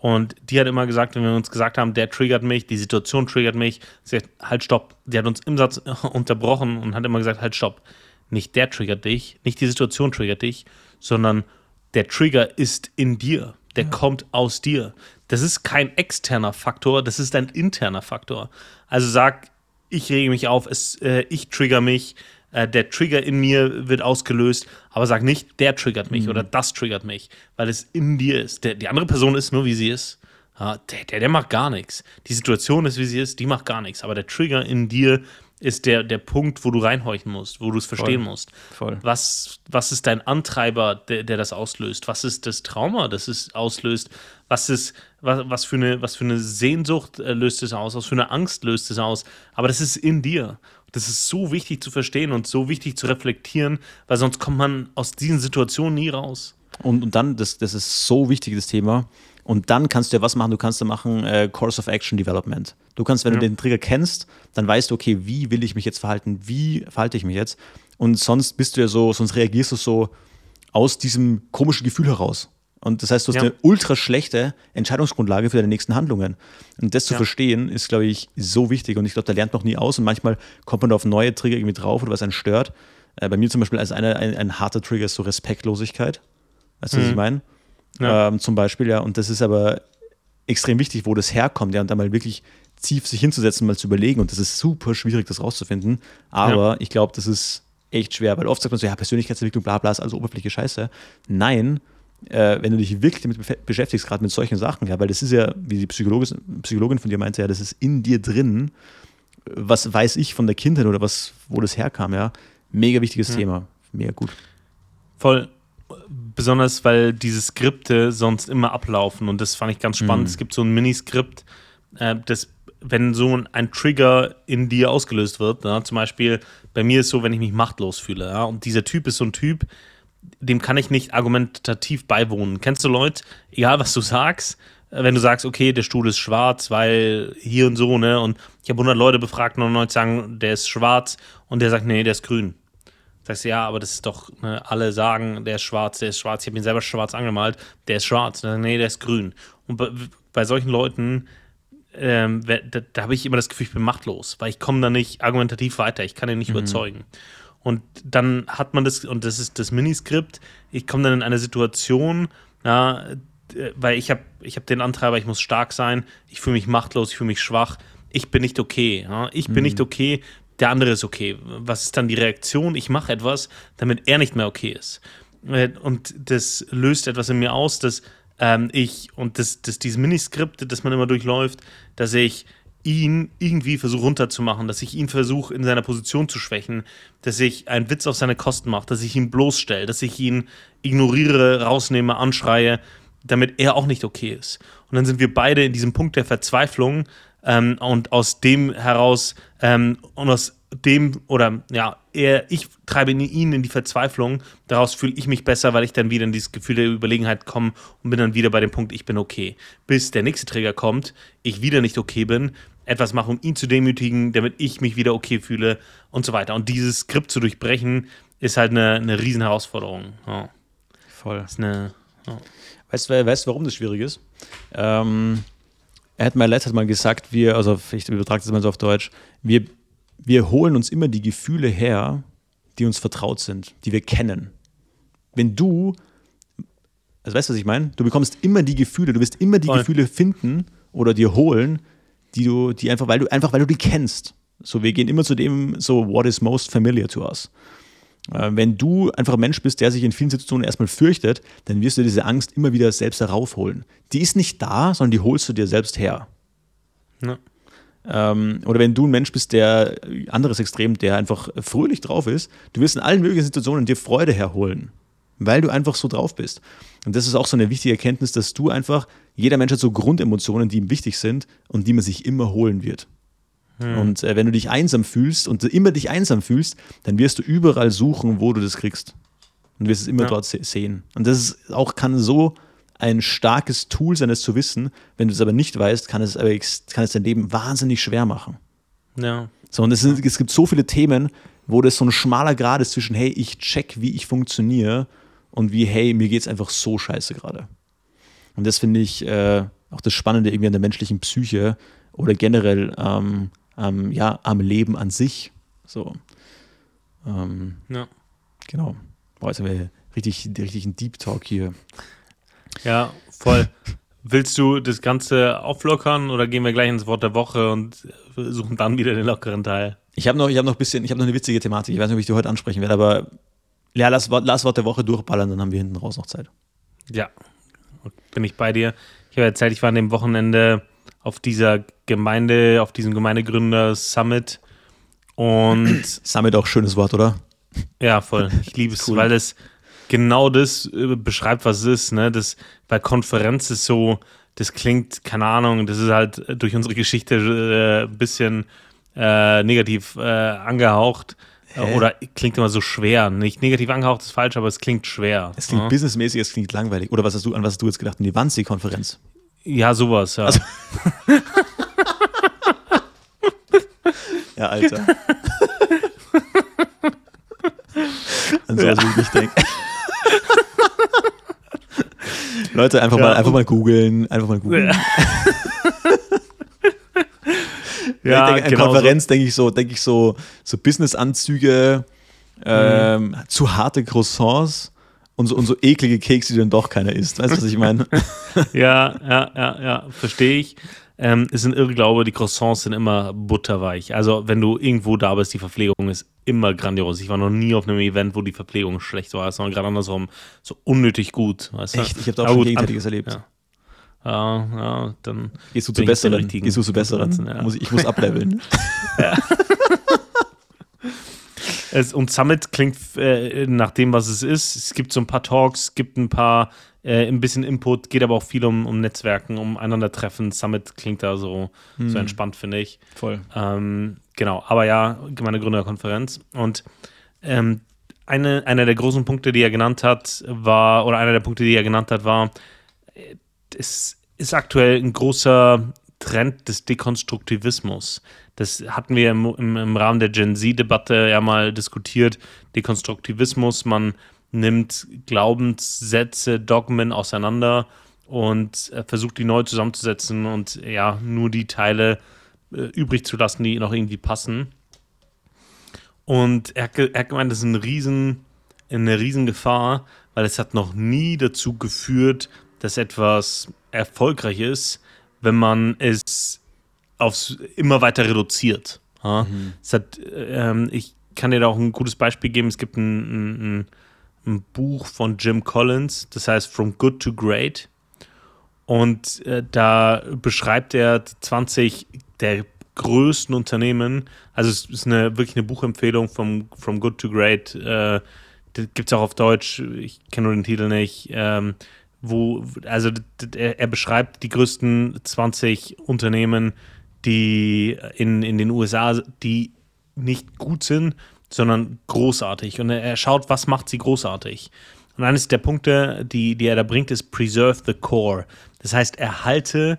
Speaker 2: und die hat immer gesagt, wenn wir uns gesagt haben, der triggert mich, die Situation triggert mich, sie hat, halt stopp. Die hat uns im Satz unterbrochen und hat immer gesagt, halt stopp. Nicht der triggert dich, nicht die Situation triggert dich, sondern der Trigger ist in dir. Der ja. kommt aus dir. Das ist kein externer Faktor, das ist ein interner Faktor. Also sag, ich rege mich auf, es, äh, ich trigger mich, äh, der Trigger in mir wird ausgelöst, aber sag nicht, der triggert mich mhm. oder das triggert mich, weil es in dir ist. Der, die andere Person ist nur, wie sie ist. Ja, der, der, der macht gar nichts. Die Situation ist, wie sie ist, die macht gar nichts. Aber der Trigger in dir ist der, der Punkt, wo du reinhorchen musst, wo du es verstehen
Speaker 1: Voll.
Speaker 2: musst.
Speaker 1: Voll.
Speaker 2: Was, was ist dein Antreiber, der, der das auslöst? Was ist das Trauma, das es auslöst? Was ist, was, was, für eine, was für eine Sehnsucht äh, löst es aus? Was für eine Angst löst es aus? Aber das ist in dir. Das ist so wichtig zu verstehen und so wichtig zu reflektieren, weil sonst kommt man aus diesen Situationen nie raus.
Speaker 1: Und, und dann, das, das ist so wichtig, das Thema. Und dann kannst du ja was machen? Du kannst ja machen äh, Course of Action Development. Du kannst, wenn ja. du den Trigger kennst, dann weißt du, okay, wie will ich mich jetzt verhalten? Wie verhalte ich mich jetzt? Und sonst bist du ja so, sonst reagierst du so aus diesem komischen Gefühl heraus. Und das heißt, du hast ja. eine ultra schlechte Entscheidungsgrundlage für deine nächsten Handlungen. Und das zu ja. verstehen, ist, glaube ich, so wichtig. Und ich glaube, da lernt noch nie aus. Und manchmal kommt man da auf neue Trigger irgendwie drauf oder was einen stört. Äh, bei mir zum Beispiel als eine, ein, ein harter Trigger ist so Respektlosigkeit. Weißt du, mhm. was ich mhm. meine? Ja. Ähm, zum Beispiel, ja. Und das ist aber extrem wichtig, wo das herkommt, ja. Und da mal wirklich tief sich hinzusetzen, mal zu überlegen. Und das ist super schwierig, das rauszufinden. Aber ich glaube, das ist echt schwer, weil oft sagt man so, ja, Persönlichkeitsentwicklung, bla bla, ist also oberflächliche Scheiße. Nein, äh, wenn du dich wirklich damit beschäftigst, gerade mit solchen Sachen, ja, weil das ist ja, wie die Psychologin, Psychologin von dir meinte, ja, das ist in dir drin, was weiß ich von der Kindheit oder was, wo das herkam, ja. Mega wichtiges mhm. Thema. Mega gut.
Speaker 2: Voll. Besonders, weil diese Skripte sonst immer ablaufen und das fand ich ganz spannend. Mhm. Es gibt so ein Miniskript, äh, das wenn so ein Trigger in dir ausgelöst wird, ja, zum Beispiel bei mir ist so, wenn ich mich machtlos fühle, ja, und dieser Typ ist so ein Typ, dem kann ich nicht argumentativ beiwohnen. Kennst du Leute, egal was du sagst, äh, wenn du sagst, okay, der Stuhl ist schwarz, weil hier und so, ne? Und ich habe 100 Leute befragt, 99 sagen, der ist schwarz und der sagt, nee, der ist grün. Sagst du, ja, aber das ist doch, ne, alle sagen, der ist schwarz, der ist schwarz. Ich habe ihn selber schwarz angemalt, der ist schwarz. Dann, nee, der ist grün. Und bei, bei solchen Leuten, ähm, da, da habe ich immer das Gefühl, ich bin machtlos, weil ich komme da nicht argumentativ weiter. Ich kann ihn nicht mhm. überzeugen. Und dann hat man das, und das ist das Miniskript, ich komme dann in eine Situation, ja, weil ich habe ich hab den Antreiber, ich muss stark sein, ich fühle mich machtlos, ich fühle mich schwach, ich bin nicht okay. Ja, ich bin mhm. nicht okay, der andere ist okay. Was ist dann die Reaktion? Ich mache etwas, damit er nicht mehr okay ist. Äh, und das löst etwas in mir aus, dass ähm, ich, und das, das, dieses Miniskript, das man immer durchläuft, dass ich ihn irgendwie versuche runterzumachen, dass ich ihn versuche in seiner Position zu schwächen, dass ich einen Witz auf seine Kosten mache, dass ich ihn bloßstelle, dass ich ihn ignoriere, rausnehme, anschreie, damit er auch nicht okay ist. Und dann sind wir beide in diesem Punkt der Verzweiflung ähm, und aus dem heraus ähm, und aus dem oder ja, er, ich treibe ihn in die Verzweiflung, daraus fühle ich mich besser, weil ich dann wieder in dieses Gefühl der Überlegenheit komme und bin dann wieder bei dem Punkt, ich bin okay. Bis der nächste Träger kommt, ich wieder nicht okay bin, etwas mache, um ihn zu demütigen, damit ich mich wieder okay fühle und so weiter. Und dieses Skript zu durchbrechen, ist halt eine, eine riesen Herausforderung. Ja.
Speaker 1: Voll.
Speaker 2: Ist eine,
Speaker 1: ja. weißt du, weißt, warum das schwierig ist? Ähm, er hat mal letztes Mal gesagt, wir, also ich übertrage das mal so auf Deutsch, wir, wir holen uns immer die Gefühle her, die uns vertraut sind, die wir kennen. Wenn du, also weißt du, was ich meine? Du bekommst immer die Gefühle, du wirst immer die Voll. Gefühle finden oder dir holen, die du, die einfach, weil du, einfach weil du die kennst. So, wir gehen immer zu dem, so, what is most familiar to us. Äh, wenn du einfach ein Mensch bist, der sich in vielen Situationen erstmal fürchtet, dann wirst du diese Angst immer wieder selbst heraufholen. Die ist nicht da, sondern die holst du dir selbst her. Ja. Ähm, oder wenn du ein Mensch bist, der anderes Extrem, der einfach fröhlich drauf ist, du wirst in allen möglichen Situationen dir Freude herholen, weil du einfach so drauf bist. Und das ist auch so eine wichtige Erkenntnis, dass du einfach, jeder Mensch hat so Grundemotionen, die ihm wichtig sind und die man sich immer holen wird. Hm. Und äh, wenn du dich einsam fühlst und immer dich einsam fühlst, dann wirst du überall suchen, wo du das kriegst. Und wirst es immer ja. dort sehen. Und das ist auch kann so ein starkes Tool sein, es zu wissen. Wenn du es aber nicht weißt, kann es, aber, kann es dein Leben wahnsinnig schwer machen.
Speaker 2: Ja.
Speaker 1: So, und es, sind, es gibt so viele Themen, wo das so ein schmaler Grad ist zwischen, hey, ich check, wie ich funktioniere und wie, hey, mir geht es einfach so scheiße gerade. Und das finde ich äh, auch das Spannende irgendwie an der menschlichen Psyche oder generell ähm, ähm, ja, am Leben an sich. So. Ähm,
Speaker 2: ja.
Speaker 1: Genau. Boah, jetzt haben wir richtig, richtig einen Deep Talk hier.
Speaker 2: Ja, voll. Willst du das Ganze auflockern oder gehen wir gleich ins Wort der Woche und suchen dann wieder den lockeren Teil?
Speaker 1: Ich habe noch, hab noch ein bisschen, ich habe noch eine witzige Thematik. Ich weiß nicht, ob ich die heute ansprechen werde, aber ja, lass, lass Wort der Woche durchballern, dann haben wir hinten raus noch Zeit.
Speaker 2: Ja, bin ich bei dir. Ich habe erzählt, ich war an dem Wochenende auf dieser Gemeinde, auf diesem Gemeindegründer Summit und.
Speaker 1: Summit auch schönes Wort, oder?
Speaker 2: Ja, voll. Ich liebe es, cool. weil es genau das äh, beschreibt, was es ist. Ne? Das, bei Konferenz ist so, das klingt, keine Ahnung, das ist halt durch unsere Geschichte äh, ein bisschen äh, negativ äh, angehaucht. Hä? Oder klingt immer so schwer. Nicht negativ angehaucht ist falsch, aber es klingt schwer.
Speaker 1: Es klingt ja? businessmäßig, es klingt langweilig. Oder was hast du, an was hast du jetzt gedacht? Die Wannsee-Konferenz.
Speaker 2: Ja, sowas, ja. Also
Speaker 1: ja, Alter. An sowas ja. will ich nicht denken. Leute, einfach ja, mal, einfach mal googeln, einfach mal googeln. Ja. denke, an genau Konferenz so. denke ich so, denke ich so, so Businessanzüge, ähm, mhm. zu harte Croissants und so, und so eklige Kekse, die dann doch keiner isst. Weißt du, was ich meine?
Speaker 2: ja, ja, ja, ja, verstehe ich. Ähm, ist ein Irrglaube, die Croissants sind immer butterweich. Also, wenn du irgendwo da bist, die Verpflegung ist immer grandios. Ich war noch nie auf einem Event, wo die Verpflegung schlecht war, sondern gerade andersrum so unnötig gut. Weißt
Speaker 1: du? Echt? Ich habe da auch schon Gegenteiliges erlebt.
Speaker 2: Ja. Ja, ja, dann.
Speaker 1: Gehst du zu besseren? Gehst du zu besseren? Ja. Muss ich, ich muss ableveln. ja.
Speaker 2: es, und Summit klingt äh, nach dem, was es ist. Es gibt so ein paar Talks, gibt ein paar, äh, ein bisschen Input, geht aber auch viel um, um Netzwerken, um einander treffen. Summit klingt da so, hm. so entspannt, finde ich.
Speaker 1: Voll.
Speaker 2: Ähm, genau, aber ja, meine Gründerkonferenz. Und ähm, eine, einer der großen Punkte, die er genannt hat, war, oder einer der Punkte, die er genannt hat, war, es ist aktuell ein großer Trend des Dekonstruktivismus. Das hatten wir im, im, im Rahmen der Gen Z-Debatte ja mal diskutiert. Dekonstruktivismus, man nimmt Glaubenssätze, Dogmen auseinander und äh, versucht die neu zusammenzusetzen und ja, nur die Teile äh, übrig zu lassen, die noch irgendwie passen. Und er, er hat gemeint, das ist ein riesen, eine Riesengefahr, weil es hat noch nie dazu geführt, dass etwas erfolgreich ist, wenn man es aufs immer weiter reduziert. Ja? Mhm. Hat, ähm, ich kann dir da auch ein gutes Beispiel geben. Es gibt ein, ein, ein, Buch von Jim Collins, das heißt From Good to Great. Und äh, da beschreibt er 20 der größten Unternehmen. Also es ist eine, wirklich eine Buchempfehlung vom From Good to Great. Äh, gibt es auch auf Deutsch. Ich kenne nur den Titel nicht. Ähm, wo, also er, beschreibt die größten 20 Unternehmen, die in, in den USA, die nicht gut sind, sondern großartig. Und er schaut, was macht sie großartig. Und eines der Punkte, die, die er da bringt, ist Preserve the Core. Das heißt, erhalte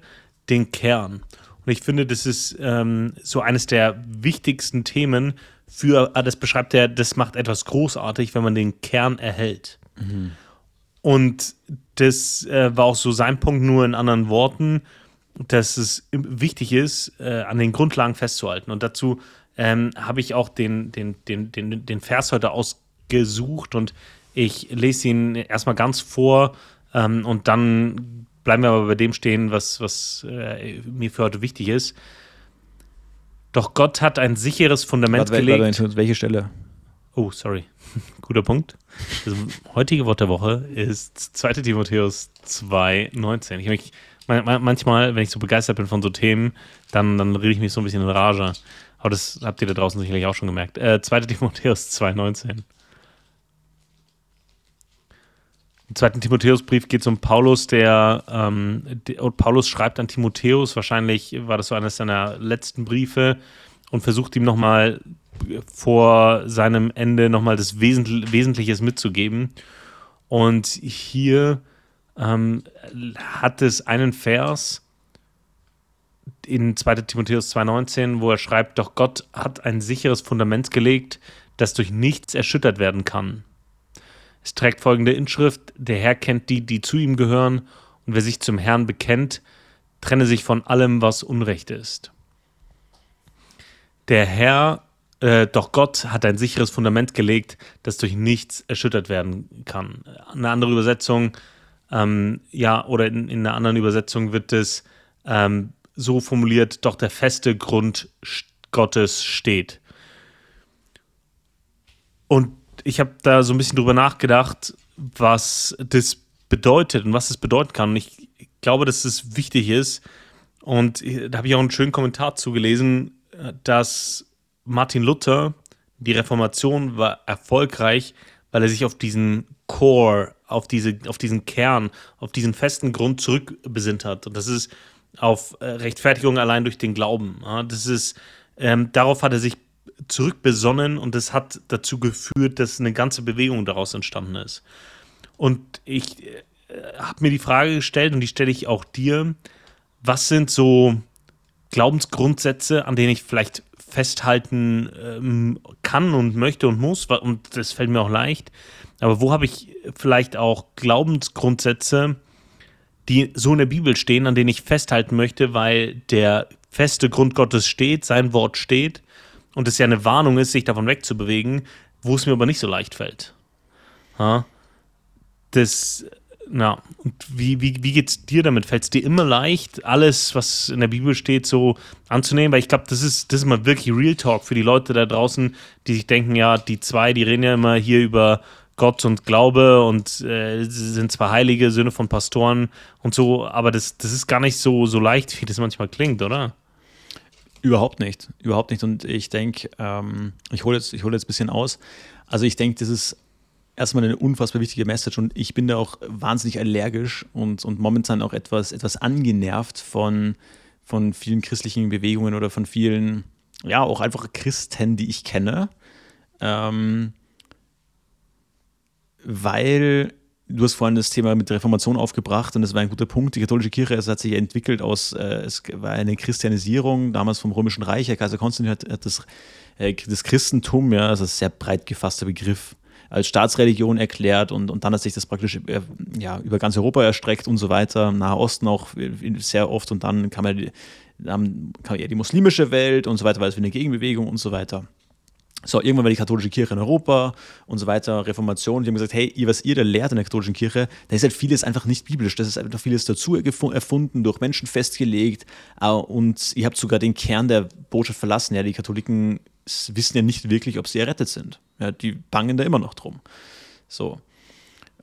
Speaker 2: den Kern. Und ich finde, das ist ähm, so eines der wichtigsten Themen für, ah, das beschreibt er, das macht etwas großartig, wenn man den Kern erhält. Mhm. Und das äh, war auch so sein Punkt, nur in anderen Worten, dass es wichtig ist, äh, an den Grundlagen festzuhalten. Und dazu ähm, habe ich auch den, den, den, den, den Vers heute ausgesucht und ich lese ihn erstmal ganz vor ähm, und dann bleiben wir aber bei dem stehen, was, was äh, mir für heute wichtig ist. Doch Gott hat ein sicheres Fundament
Speaker 1: warte,
Speaker 2: gelegt.
Speaker 1: Warte, welche Stelle?
Speaker 2: Oh, sorry. Guter Punkt. Das heutige Wort der Woche ist 2. Timotheus 2,19. Ich mich, manchmal, wenn ich so begeistert bin von so Themen, dann, dann rede ich mich so ein bisschen in Rage. Aber das habt ihr da draußen sicherlich auch schon gemerkt. Äh, 2. Timotheus 2,19. Im zweiten Timotheusbrief geht es um Paulus, der, ähm, der, Paulus schreibt an Timotheus, wahrscheinlich war das so eines seiner letzten Briefe und versucht ihm nochmal vor seinem Ende nochmal das Wesentlich Wesentliches mitzugeben. Und hier ähm, hat es einen Vers in 2. Timotheus 2,19, wo er schreibt: Doch Gott hat ein sicheres Fundament gelegt, das durch nichts erschüttert werden kann. Es trägt folgende Inschrift: Der Herr kennt die, die zu ihm gehören, und wer sich zum Herrn bekennt, trenne sich von allem, was Unrecht ist. Der Herr, äh, doch Gott hat ein sicheres Fundament gelegt, das durch nichts erschüttert werden kann. Eine andere Übersetzung, ähm, ja, oder in, in, einer anderen Übersetzung wird es ähm, so formuliert: Doch der feste Grund Gottes steht. Und ich habe da so ein bisschen drüber nachgedacht, was das bedeutet und was es bedeuten kann. Und ich glaube, dass es wichtig ist. Und da habe ich auch einen schönen Kommentar zugelesen, dass Martin Luther, die Reformation war erfolgreich, weil er sich auf diesen Core, auf, diese, auf diesen Kern, auf diesen festen Grund zurückbesinnt hat. Und das ist auf äh, Rechtfertigung allein durch den Glauben. Das ist, ähm, darauf hat er sich zurückbesonnen und das hat dazu geführt, dass eine ganze Bewegung daraus entstanden ist. Und ich äh, habe mir die Frage gestellt und die stelle ich auch dir, was sind so Glaubensgrundsätze, an denen ich vielleicht festhalten ähm, kann und möchte und muss, und das fällt mir auch leicht, aber wo habe ich vielleicht auch Glaubensgrundsätze, die so in der Bibel stehen, an denen ich festhalten möchte, weil der feste Grund Gottes steht, sein Wort steht und es ja eine Warnung ist, sich davon wegzubewegen, wo es mir aber nicht so leicht fällt. Ja? Das, na, und wie, wie, wie geht es dir damit? Fällt es dir immer leicht, alles, was in der Bibel steht, so anzunehmen? Weil ich glaube, das ist, das ist mal wirklich Real Talk für die Leute da draußen, die sich denken, ja, die zwei, die reden ja immer hier über Gott und Glaube und äh, sind zwar heilige Söhne von Pastoren und so, aber das, das ist gar nicht so, so leicht, wie das manchmal klingt, oder?
Speaker 1: Überhaupt nicht, überhaupt nicht. Und ich denke, ähm, ich hole jetzt, hol jetzt ein bisschen aus. Also ich denke, das ist erstmal eine unfassbar wichtige Message und ich bin da auch wahnsinnig allergisch und, und momentan auch etwas, etwas angenervt von, von vielen christlichen Bewegungen oder von vielen, ja, auch einfach Christen, die ich kenne. Ähm, weil Du hast vorhin das Thema mit der Reformation aufgebracht und das war ein guter Punkt. Die katholische Kirche hat sich entwickelt aus, äh, es war eine Christianisierung damals vom Römischen Reich. Herr Kaiser Konstantin hat, hat das, äh, das Christentum, ja, also ein sehr breit gefasster Begriff, als Staatsreligion erklärt und, und dann hat sich das praktisch äh, ja, über ganz Europa erstreckt und so weiter, Nahe Osten auch sehr oft und dann kam ja die, dann kam ja die muslimische Welt und so weiter, war es wie eine Gegenbewegung und so weiter. So, irgendwann war die katholische Kirche in Europa und so weiter, Reformation. Die haben gesagt, hey, ihr, was ihr da lehrt in der katholischen Kirche, da ist halt vieles einfach nicht biblisch. Das ist einfach vieles dazu erfunden, durch Menschen festgelegt. Und ihr habt sogar den Kern der Botschaft verlassen. Ja, die Katholiken wissen ja nicht wirklich, ob sie errettet sind. Ja, die bangen da immer noch drum. So.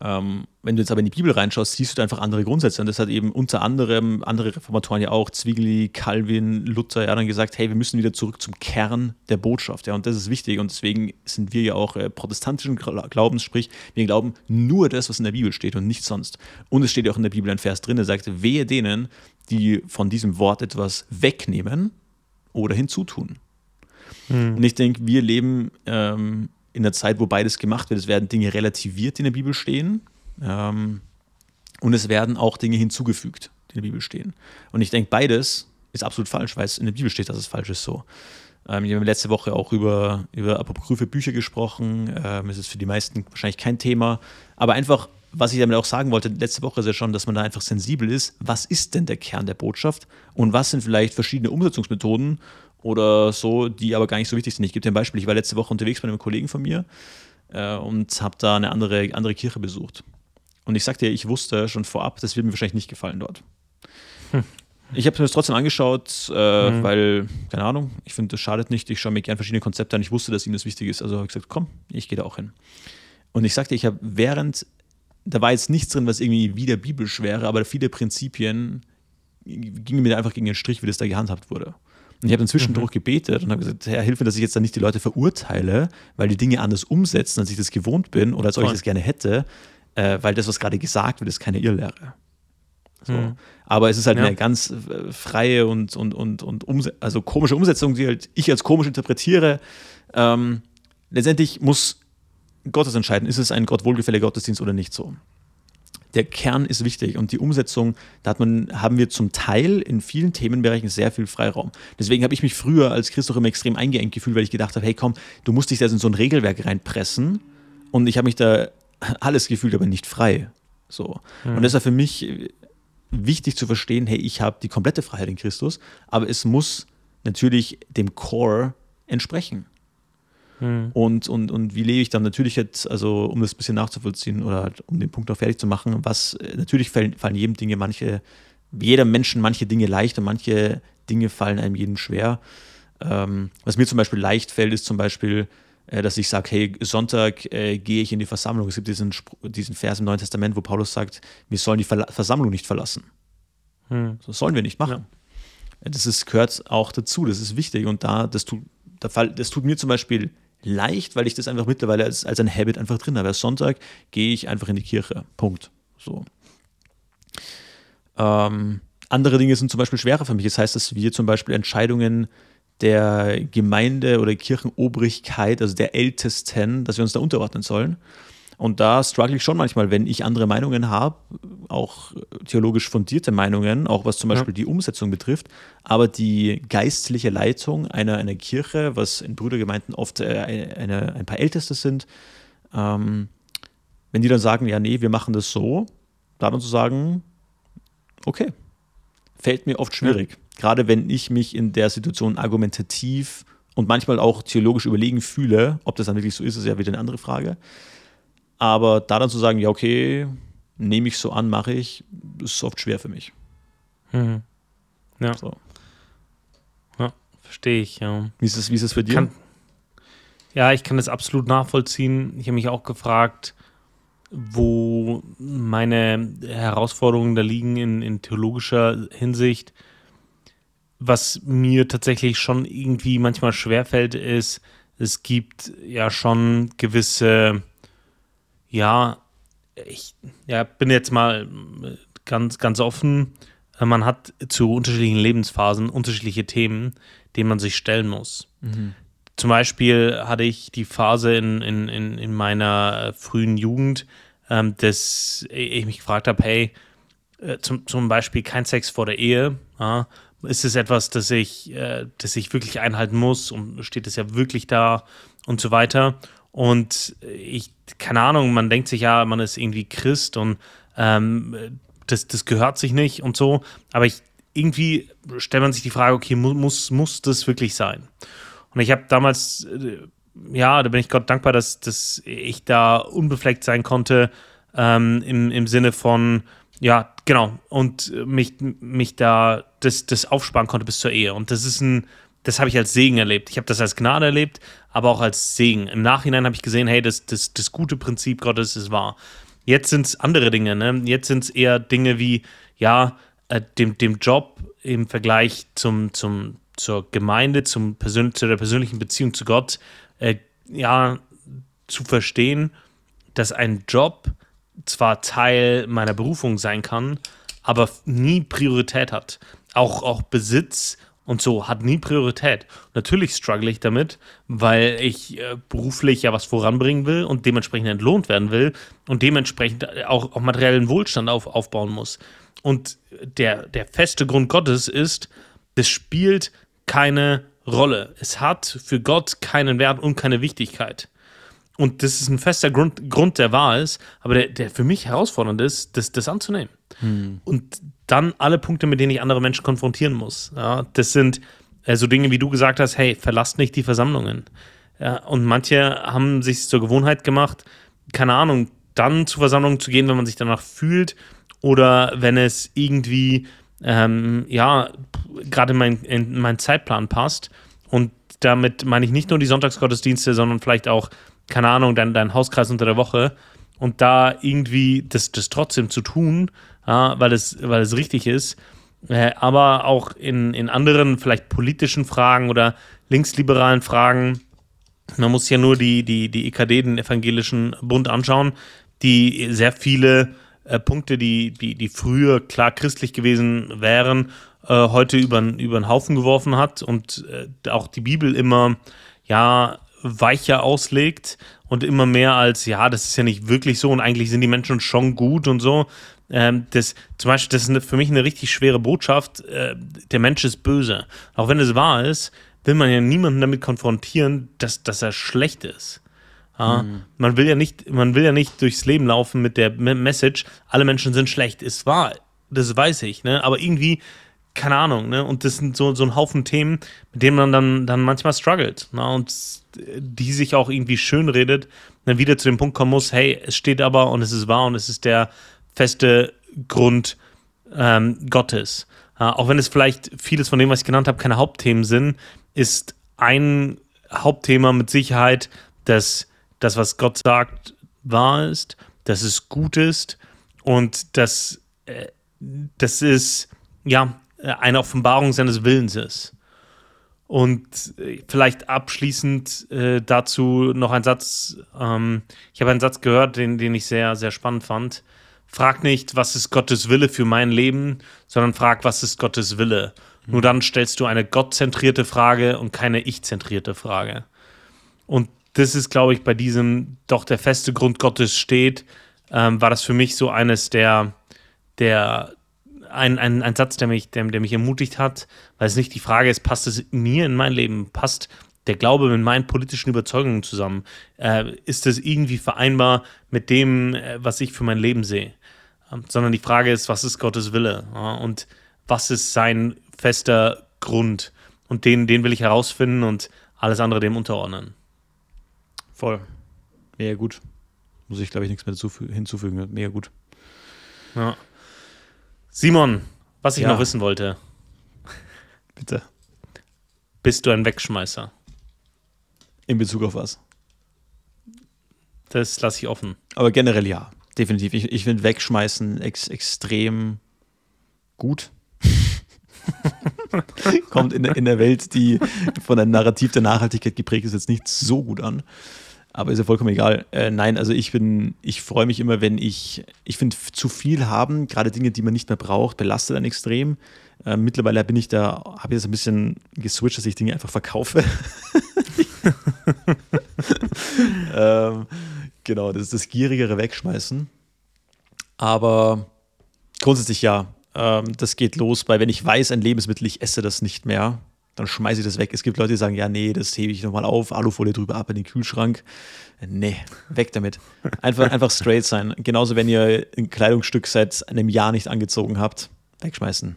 Speaker 1: Ähm, wenn du jetzt aber in die Bibel reinschaust, siehst du da einfach andere Grundsätze. Und das hat eben unter anderem andere Reformatoren ja auch, Zwingli, Calvin, Luther, ja dann gesagt, hey, wir müssen wieder zurück zum Kern der Botschaft. Ja, und das ist wichtig. Und deswegen sind wir ja auch äh, protestantischen Glaubens, sprich, wir glauben nur das, was in der Bibel steht und nichts sonst. Und es steht ja auch in der Bibel ein Vers drin, der sagt, wehe denen, die von diesem Wort etwas wegnehmen oder hinzutun. Hm. Und ich denke, wir leben ähm, in der Zeit, wo beides gemacht wird. Es werden Dinge relativiert, die in der Bibel stehen. Ähm, und es werden auch Dinge hinzugefügt, die in der Bibel stehen. Und ich denke, beides ist absolut falsch, weil es in der Bibel steht, dass es falsch ist so. Ähm, wir haben letzte Woche auch über, über apokryphe Bücher gesprochen. Ähm, es ist für die meisten wahrscheinlich kein Thema. Aber einfach, was ich damit auch sagen wollte, letzte Woche ist ja schon, dass man da einfach sensibel ist. Was ist denn der Kern der Botschaft? Und was sind vielleicht verschiedene Umsetzungsmethoden oder so, die aber gar nicht so wichtig sind. Ich gebe dir ein Beispiel. Ich war letzte Woche unterwegs bei einem Kollegen von mir äh, und habe da eine andere, andere Kirche besucht. Und ich sagte dir, ich wusste schon vorab, das wird mir wahrscheinlich nicht gefallen dort. Hm. Ich habe mir das trotzdem angeschaut, äh, mhm. weil, keine Ahnung, ich finde, das schadet nicht. Ich schaue mir gerne verschiedene Konzepte an. Ich wusste, dass ihm das wichtig ist. Also habe ich gesagt, komm, ich gehe da auch hin. Und ich sagte, ich habe während, da war jetzt nichts drin, was irgendwie wieder biblisch wäre, aber viele Prinzipien gingen mir einfach gegen den Strich, wie das da gehandhabt wurde. Und ich habe dann zwischendurch mhm. gebetet und habe gesagt, Herr, hilf mir, dass ich jetzt dann nicht die Leute verurteile, weil die Dinge anders umsetzen, als ich das gewohnt bin oder als Voll. ich das gerne hätte, äh, weil das, was gerade gesagt wird, ist keine Irrlehre. So. Mhm. Aber es ist halt ja. eine ganz äh, freie und, und, und, und also komische Umsetzung, die halt ich als komisch interpretiere. Ähm, letztendlich muss Gott das entscheiden, ist es ein Gott wohlgefälliger Gottesdienst oder nicht so. Der Kern ist wichtig und die Umsetzung, da hat man, haben wir zum Teil in vielen Themenbereichen sehr viel Freiraum. Deswegen habe ich mich früher als Christ auch immer extrem eingeengt gefühlt, weil ich gedacht habe, hey komm, du musst dich da in so ein Regelwerk reinpressen und ich habe mich da alles gefühlt, aber nicht frei. So. Mhm. Und das war für mich wichtig zu verstehen, hey, ich habe die komplette Freiheit in Christus, aber es muss natürlich dem Core entsprechen. Hm. Und, und, und wie lebe ich dann natürlich jetzt, also um das ein bisschen nachzuvollziehen oder halt, um den Punkt auch fertig zu machen, was äh, natürlich fallen, fallen jedem Dinge manche, jedem Menschen manche Dinge leicht und manche Dinge fallen einem jeden schwer. Ähm, was mir zum Beispiel leicht fällt, ist zum Beispiel, äh, dass ich sage, hey, Sonntag äh, gehe ich in die Versammlung. Es gibt diesen, diesen Vers im Neuen Testament, wo Paulus sagt, wir sollen die Ver Versammlung nicht verlassen. Hm. Das sollen wir nicht machen. Ja. Das ist, gehört auch dazu, das ist wichtig. Und da, das tut, das tut mir zum Beispiel leicht, weil ich das einfach mittlerweile als, als ein Habit einfach drin habe. Sonntag gehe ich einfach in die Kirche. Punkt. So. Ähm, andere Dinge sind zum Beispiel schwerer für mich. Das heißt, dass wir zum Beispiel Entscheidungen der Gemeinde oder Kirchenobrigkeit, also der Ältesten, dass wir uns da unterordnen sollen. Und da struggle ich schon manchmal, wenn ich andere Meinungen habe, auch theologisch fundierte Meinungen, auch was zum Beispiel ja. die Umsetzung betrifft. Aber die geistliche Leitung einer, einer Kirche, was in Brüdergemeinden oft äh, eine, ein paar Älteste sind, ähm, wenn die dann sagen, ja, nee, wir machen das so, da dann zu sagen, okay, fällt mir oft schwierig. Ja. Gerade wenn ich mich in der Situation argumentativ und manchmal auch theologisch überlegen fühle, ob das dann wirklich so ist, ist ja wieder eine andere Frage. Aber da dann zu sagen, ja, okay, nehme ich so an, mache ich, ist oft schwer für mich.
Speaker 2: Mhm. Ja. So. Ja, verstehe ich, ja.
Speaker 1: Wie ist es, wie ist es für?
Speaker 2: Kann, ja, ich kann das absolut nachvollziehen. Ich habe mich auch gefragt, wo meine Herausforderungen da liegen in, in theologischer Hinsicht. Was mir tatsächlich schon irgendwie manchmal schwerfällt, ist, es gibt ja schon gewisse ja, ich ja, bin jetzt mal ganz, ganz offen. Man hat zu unterschiedlichen Lebensphasen unterschiedliche Themen, denen man sich stellen muss. Mhm. Zum Beispiel hatte ich die Phase in, in, in, in meiner frühen Jugend, ähm, dass ich mich gefragt habe, hey, äh, zum, zum Beispiel kein Sex vor der Ehe, ja, ist es etwas, das ich, äh, das ich wirklich einhalten muss und steht es ja wirklich da und so weiter. Und ich, keine Ahnung, man denkt sich ja, man ist irgendwie Christ und ähm, das, das gehört sich nicht und so. Aber ich, irgendwie stellt man sich die Frage, okay, muss, muss das wirklich sein? Und ich habe damals, äh, ja, da bin ich Gott dankbar, dass, dass ich da unbefleckt sein konnte, ähm, im, im Sinne von, ja, genau, und mich, mich da das, das aufsparen konnte bis zur Ehe. Und das ist ein, das habe ich als Segen erlebt. Ich habe das als Gnade erlebt, aber auch als Segen. Im Nachhinein habe ich gesehen, hey, das, das, das gute Prinzip Gottes ist wahr. Jetzt sind es andere Dinge, ne? Jetzt sind es eher Dinge wie, ja, äh, dem, dem Job im Vergleich zum, zum, zur Gemeinde, zum Persön zu der persönlichen Beziehung zu Gott, äh, ja, zu verstehen, dass ein Job zwar Teil meiner Berufung sein kann, aber nie Priorität hat. Auch, auch Besitz und so hat nie Priorität. Natürlich struggle ich damit, weil ich äh, beruflich ja was voranbringen will und dementsprechend entlohnt werden will und dementsprechend auch, auch materiellen Wohlstand auf, aufbauen muss. Und der, der feste Grund Gottes ist, das spielt keine Rolle. Es hat für Gott keinen Wert und keine Wichtigkeit. Und das ist ein fester Grund, Grund der Wahl ist, aber der, der für mich herausfordernd ist, das, das anzunehmen. Hm. Und dann alle Punkte, mit denen ich andere Menschen konfrontieren muss. Ja, das sind äh, so Dinge, wie du gesagt hast, hey, verlasst nicht die Versammlungen. Ja, und manche haben sich zur Gewohnheit gemacht, keine Ahnung, dann zu Versammlungen zu gehen, wenn man sich danach fühlt oder wenn es irgendwie ähm, ja, gerade in, mein, in meinen Zeitplan passt. Und damit meine ich nicht nur die Sonntagsgottesdienste, sondern vielleicht auch, keine Ahnung, dein, dein Hauskreis unter der Woche. Und da irgendwie das, das trotzdem zu tun, ja, weil, es, weil es richtig ist, äh, aber auch in, in anderen, vielleicht politischen Fragen oder linksliberalen Fragen. Man muss ja nur die, die, die EKD, den Evangelischen Bund, anschauen, die sehr viele äh, Punkte, die, die, die früher klar christlich gewesen wären, äh, heute über, über den Haufen geworfen hat und äh, auch die Bibel immer, ja, weicher auslegt und immer mehr als, ja, das ist ja nicht wirklich so und eigentlich sind die Menschen schon gut und so. Ähm, das, zum Beispiel, das ist eine, für mich eine richtig schwere Botschaft. Äh, der Mensch ist böse. Auch wenn es wahr ist, will man ja niemanden damit konfrontieren, dass, dass er schlecht ist. Ja, mhm. Man will ja nicht, man will ja nicht durchs Leben laufen mit der Message, alle Menschen sind schlecht. Ist wahr, das weiß ich, ne? Aber irgendwie, keine Ahnung, ne? Und das sind so, so ein Haufen Themen, mit denen man dann, dann manchmal struggelt. Ne? Und die sich auch irgendwie schön redet, dann wieder zu dem Punkt kommen muss, hey, es steht aber und es ist wahr und es ist der feste Grund ähm, Gottes. Äh, auch wenn es vielleicht vieles von dem, was ich genannt habe, keine Hauptthemen sind, ist ein Hauptthema mit Sicherheit, dass das, was Gott sagt, wahr ist, dass es gut ist und dass äh, das ist ja eine Offenbarung seines Willens ist. Und äh, vielleicht abschließend äh, dazu noch ein Satz. Ähm, ich habe einen Satz gehört, den, den ich sehr, sehr spannend fand. Frag nicht, was ist Gottes Wille für mein Leben, sondern frag, was ist Gottes Wille. Nur dann stellst du eine gottzentrierte Frage und keine ich-zentrierte Frage. Und das ist, glaube ich, bei diesem doch der feste Grund Gottes steht, ähm, war das für mich so eines der, der ein, ein, ein Satz, der mich, der, der mich ermutigt hat, weil es nicht die Frage ist, passt es mir in mein Leben, passt der Glaube mit meinen politischen Überzeugungen zusammen? Äh, ist es irgendwie vereinbar mit dem, äh, was ich für mein Leben sehe? Ähm, sondern die Frage ist, was ist Gottes Wille? Ja, und was ist sein fester Grund? Und den, den will ich herausfinden und alles andere dem unterordnen.
Speaker 1: Voll. Mega gut. Muss ich, glaube ich, nichts mehr hinzufügen. Mega gut.
Speaker 2: Ja. Simon, was ich ja. noch wissen wollte.
Speaker 1: Bitte.
Speaker 2: Bist du ein Wegschmeißer?
Speaker 1: In Bezug auf was?
Speaker 2: Das lasse ich offen.
Speaker 1: Aber generell ja, definitiv. Ich, ich finde Wegschmeißen ex extrem gut. Kommt in, in der Welt, die von einem Narrativ der Nachhaltigkeit geprägt ist, jetzt nicht so gut an. Aber ist ja vollkommen egal. Äh, nein, also ich bin, ich freue mich immer, wenn ich, ich finde, zu viel haben, gerade Dinge, die man nicht mehr braucht, belastet dann extrem. Äh, mittlerweile bin ich da, habe ich das ein bisschen geswitcht, dass ich Dinge einfach verkaufe. ähm, genau, das ist das gierigere Wegschmeißen. Aber grundsätzlich ja, ähm, das geht los bei, wenn ich weiß, ein Lebensmittel, ich esse das nicht mehr, dann schmeiße ich das weg. Es gibt Leute, die sagen, ja, nee, das hebe ich nochmal auf, Alufolie drüber ab in den Kühlschrank. Nee, weg damit. Einfach, einfach straight sein. Genauso, wenn ihr ein Kleidungsstück seit einem Jahr nicht angezogen habt, wegschmeißen.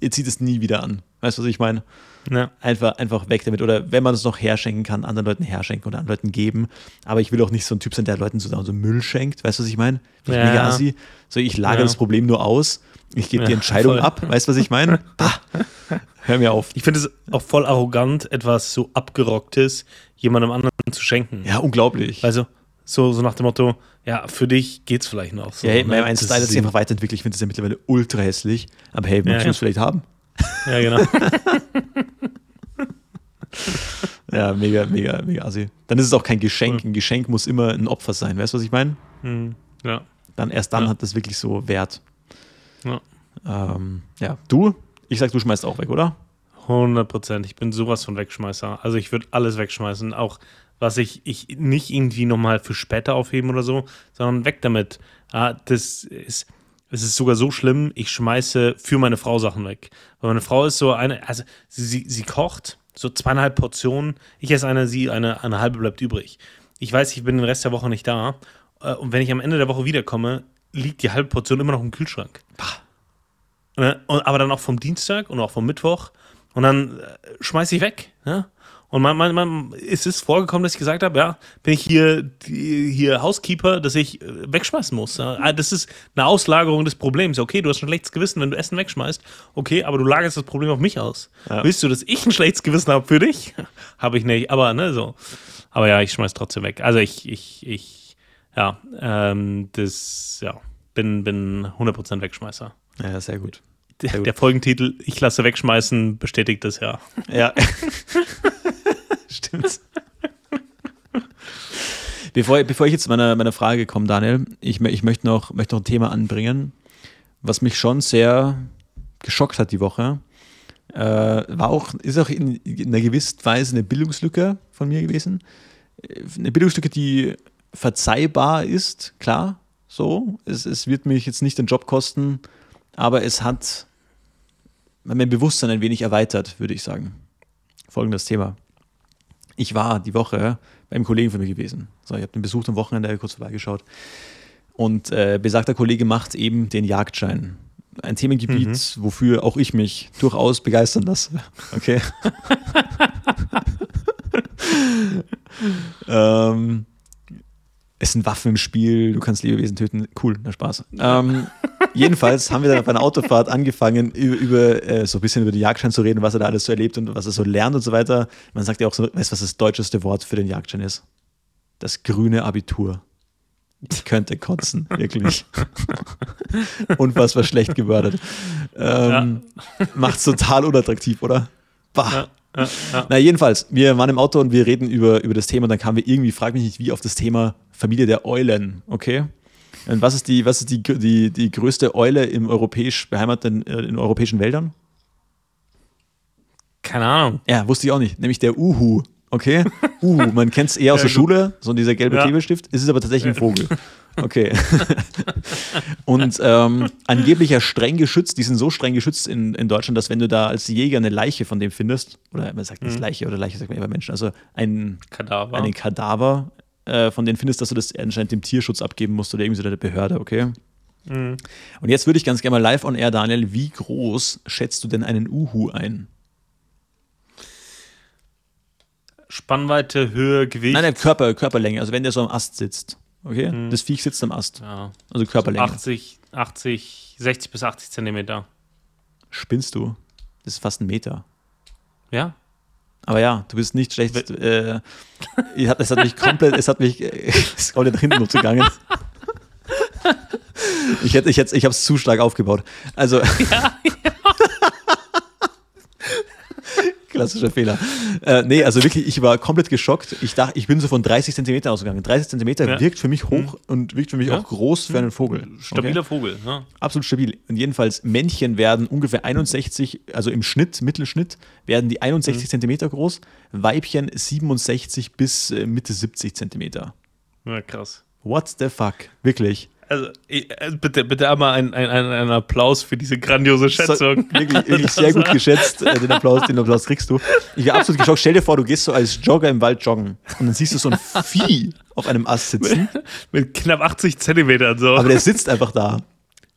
Speaker 1: Ihr, zieht es nie wieder an. Weißt du, was ich meine? Ja. Einfach, einfach weg damit. Oder wenn man es noch herschenken kann, anderen Leuten herschenken oder anderen Leuten geben. Aber ich will auch nicht so ein Typ sein, der Leuten so, so Müll schenkt. Weißt du, was ich meine? Ja. Ich mega assi. So, ich lagere ja. das Problem nur aus. Ich gebe die Entscheidung ab. Weißt du, was ich meine? Hör mir auf.
Speaker 2: Ich finde es auch voll arrogant, etwas so abgerocktes jemandem anderen zu schenken.
Speaker 1: Ja, unglaublich.
Speaker 2: Also, so, so nach dem Motto, ja, für dich geht's vielleicht noch. So,
Speaker 1: ja, hey, ne? mein Style hat sich einfach weiterentwickelt. Ich finde es ja mittlerweile ultra hässlich. Aber hey, möchtest ja, du es vielleicht haben?
Speaker 2: Ja, genau.
Speaker 1: ja, mega, mega, mega assi. Dann ist es auch kein Geschenk. Ein Geschenk muss immer ein Opfer sein. Weißt du, was ich meine?
Speaker 2: Mhm. Ja.
Speaker 1: Dann erst dann ja. hat das wirklich so Wert.
Speaker 2: Ja.
Speaker 1: Ähm, ja. Du? Ich sag, du schmeißt auch weg, oder?
Speaker 2: 100 Prozent. Ich bin sowas von Wegschmeißer. Also ich würde alles wegschmeißen. Auch was ich, ich nicht irgendwie nochmal für später aufheben oder so, sondern weg damit. Ja, das ist, es ist sogar so schlimm, ich schmeiße für meine Frau Sachen weg. Weil meine Frau ist so eine, also sie, sie kocht so zweieinhalb Portionen. Ich esse eine, sie eine, eine halbe bleibt übrig. Ich weiß, ich bin den Rest der Woche nicht da. Äh, und wenn ich am Ende der Woche wiederkomme, liegt die halbe Portion immer noch im Kühlschrank. Ne? Und, aber dann auch vom Dienstag und auch vom Mittwoch. Und dann äh, schmeiße ich weg. Ja? Und man, man, man, es ist vorgekommen, dass ich gesagt habe, ja, bin ich hier, hier Housekeeper, dass ich äh, wegschmeißen muss. Ja, Das ist eine Auslagerung des Problems. Okay, du hast ein schlechtes Gewissen, wenn du Essen wegschmeißt. Okay, aber du lagerst das Problem auf mich aus.
Speaker 1: Ja.
Speaker 2: Willst du, dass ich ein schlechtes Gewissen habe für dich? habe ich nicht. Aber, ne, so. Aber ja, ich schmeiß trotzdem weg. Also ich, ich, ich, ja, ähm, das, ja, bin, bin 100% Wegschmeißer.
Speaker 1: Ja, sehr gut.
Speaker 2: Der,
Speaker 1: Sehr gut.
Speaker 2: der Folgentitel Ich lasse wegschmeißen bestätigt das ja.
Speaker 1: Ja. Stimmt. Bevor, bevor ich jetzt zu meiner, meiner Frage komme, Daniel, ich, ich möchte, noch, möchte noch ein Thema anbringen, was mich schon sehr geschockt hat die Woche. Äh, war auch, ist auch in, in einer gewissen Weise eine Bildungslücke von mir gewesen. Äh, Eine Bildungslücke, die verzeihbar ist, klar, so. Es, es wird mich jetzt nicht den Job kosten, aber es hat mein Bewusstsein ein wenig erweitert, würde ich sagen. Folgendes Thema. Ich war die Woche beim Kollegen von mir gewesen. So, ich habe den Besuch am Wochenende kurz vorbeigeschaut. Und äh, besagter Kollege macht eben den Jagdschein. Ein Themengebiet, wofür auch ich mich durchaus begeistern lasse. Okay. ähm, es sind Waffen im Spiel, du kannst Lebewesen töten. Cool, na Spaß. Ähm, jedenfalls haben wir dann bei einer Autofahrt angefangen, über, über äh, so ein bisschen über den Jagdschein zu reden, was er da alles so erlebt und was er so lernt und so weiter. Man sagt ja auch so, weißt du, was das deutscheste Wort für den Jagdschein ist? Das grüne Abitur. Ich könnte kotzen, wirklich. Unfassbar schlecht gewördert. Ähm, Macht's total unattraktiv, oder? Bah.
Speaker 2: Ja, ja, ja.
Speaker 1: Na, jedenfalls, wir waren im Auto und wir reden über, über das Thema dann kamen wir irgendwie, frag mich nicht wie, auf das Thema Familie der Eulen, okay? Und was ist die, was ist die, die, die größte Eule im europäisch beheimateten, äh, in europäischen Wäldern?
Speaker 2: Keine Ahnung.
Speaker 1: Ja, wusste ich auch nicht, nämlich der Uhu, okay? Uhu, man kennt es eher aus der. Schule, so dieser gelbe
Speaker 2: Ja.
Speaker 1: Klebestift, es ist aber tatsächlich ein Vogel. Okay. und ähm, angeblich ja streng geschützt, die sind so streng geschützt in, in Deutschland, dass wenn du da als Jäger eine Leiche von dem findest, oder man sagt
Speaker 2: Mhm.
Speaker 1: nicht Leiche oder Leiche sagt man immer Menschen, also ein,
Speaker 2: Kadaver.
Speaker 1: einen Kadaver äh, von denen findest, dass du das anscheinend dem Tierschutz abgeben musst oder irgendwie so der Behörde, okay?
Speaker 2: Mhm.
Speaker 1: Und jetzt würde ich ganz gerne mal live on air, Daniel, wie groß schätzt du denn einen Uhu ein?
Speaker 2: Spannweite, Höhe, Gewicht.
Speaker 1: Nein, nein, Körper, Körperlänge, also wenn der so am Ast sitzt, okay?
Speaker 2: Mhm.
Speaker 1: Das Viech sitzt am Ast,
Speaker 2: ja.
Speaker 1: also Körperlänge.
Speaker 2: 80, 80, 60 bis 80 Zentimeter.
Speaker 1: Spinnst du? Das ist fast ein Meter.
Speaker 2: Ja?
Speaker 1: Aber ja, du bist nicht schlecht. Äh, es hat mich komplett, es hat mich, äh, es ist komplett nach hinten losgegangen. Ich hätte, ich hätte, ich habe es zu stark aufgebaut. Also. Klassischer Fehler. Äh, nee, also wirklich, ich war komplett geschockt. Ich dachte, ich bin so von 30 Zentimeter ausgegangen. 30 Zentimeter
Speaker 2: Ja.
Speaker 1: wirkt für mich hoch und wirkt für mich
Speaker 2: Ja.
Speaker 1: auch groß für einen Vogel.
Speaker 2: Stabiler
Speaker 1: Okay?
Speaker 2: Vogel. Ja.
Speaker 1: Absolut stabil. Und jedenfalls, Männchen werden ungefähr 61, also im Schnitt, Mittelschnitt, werden die 61 Zentimeter groß, Weibchen 67 bis äh, Mitte 70 Zentimeter.
Speaker 2: ja, krass.
Speaker 1: What the fuck? Wirklich.
Speaker 2: Also, äh, bitte, bitte einmal ein, ein, ein, Applaus für diese grandiose Schätzung.
Speaker 1: So, wirklich, wirklich sehr gut geschätzt. Äh, den, Applaus, den Applaus kriegst du. Ich war absolut geschockt. Stell dir vor, du gehst so als Jogger im Wald joggen und dann siehst du so ein Vieh auf einem Ast sitzen,
Speaker 2: Mit knapp 80 Zentimetern so.
Speaker 1: aber der sitzt einfach da.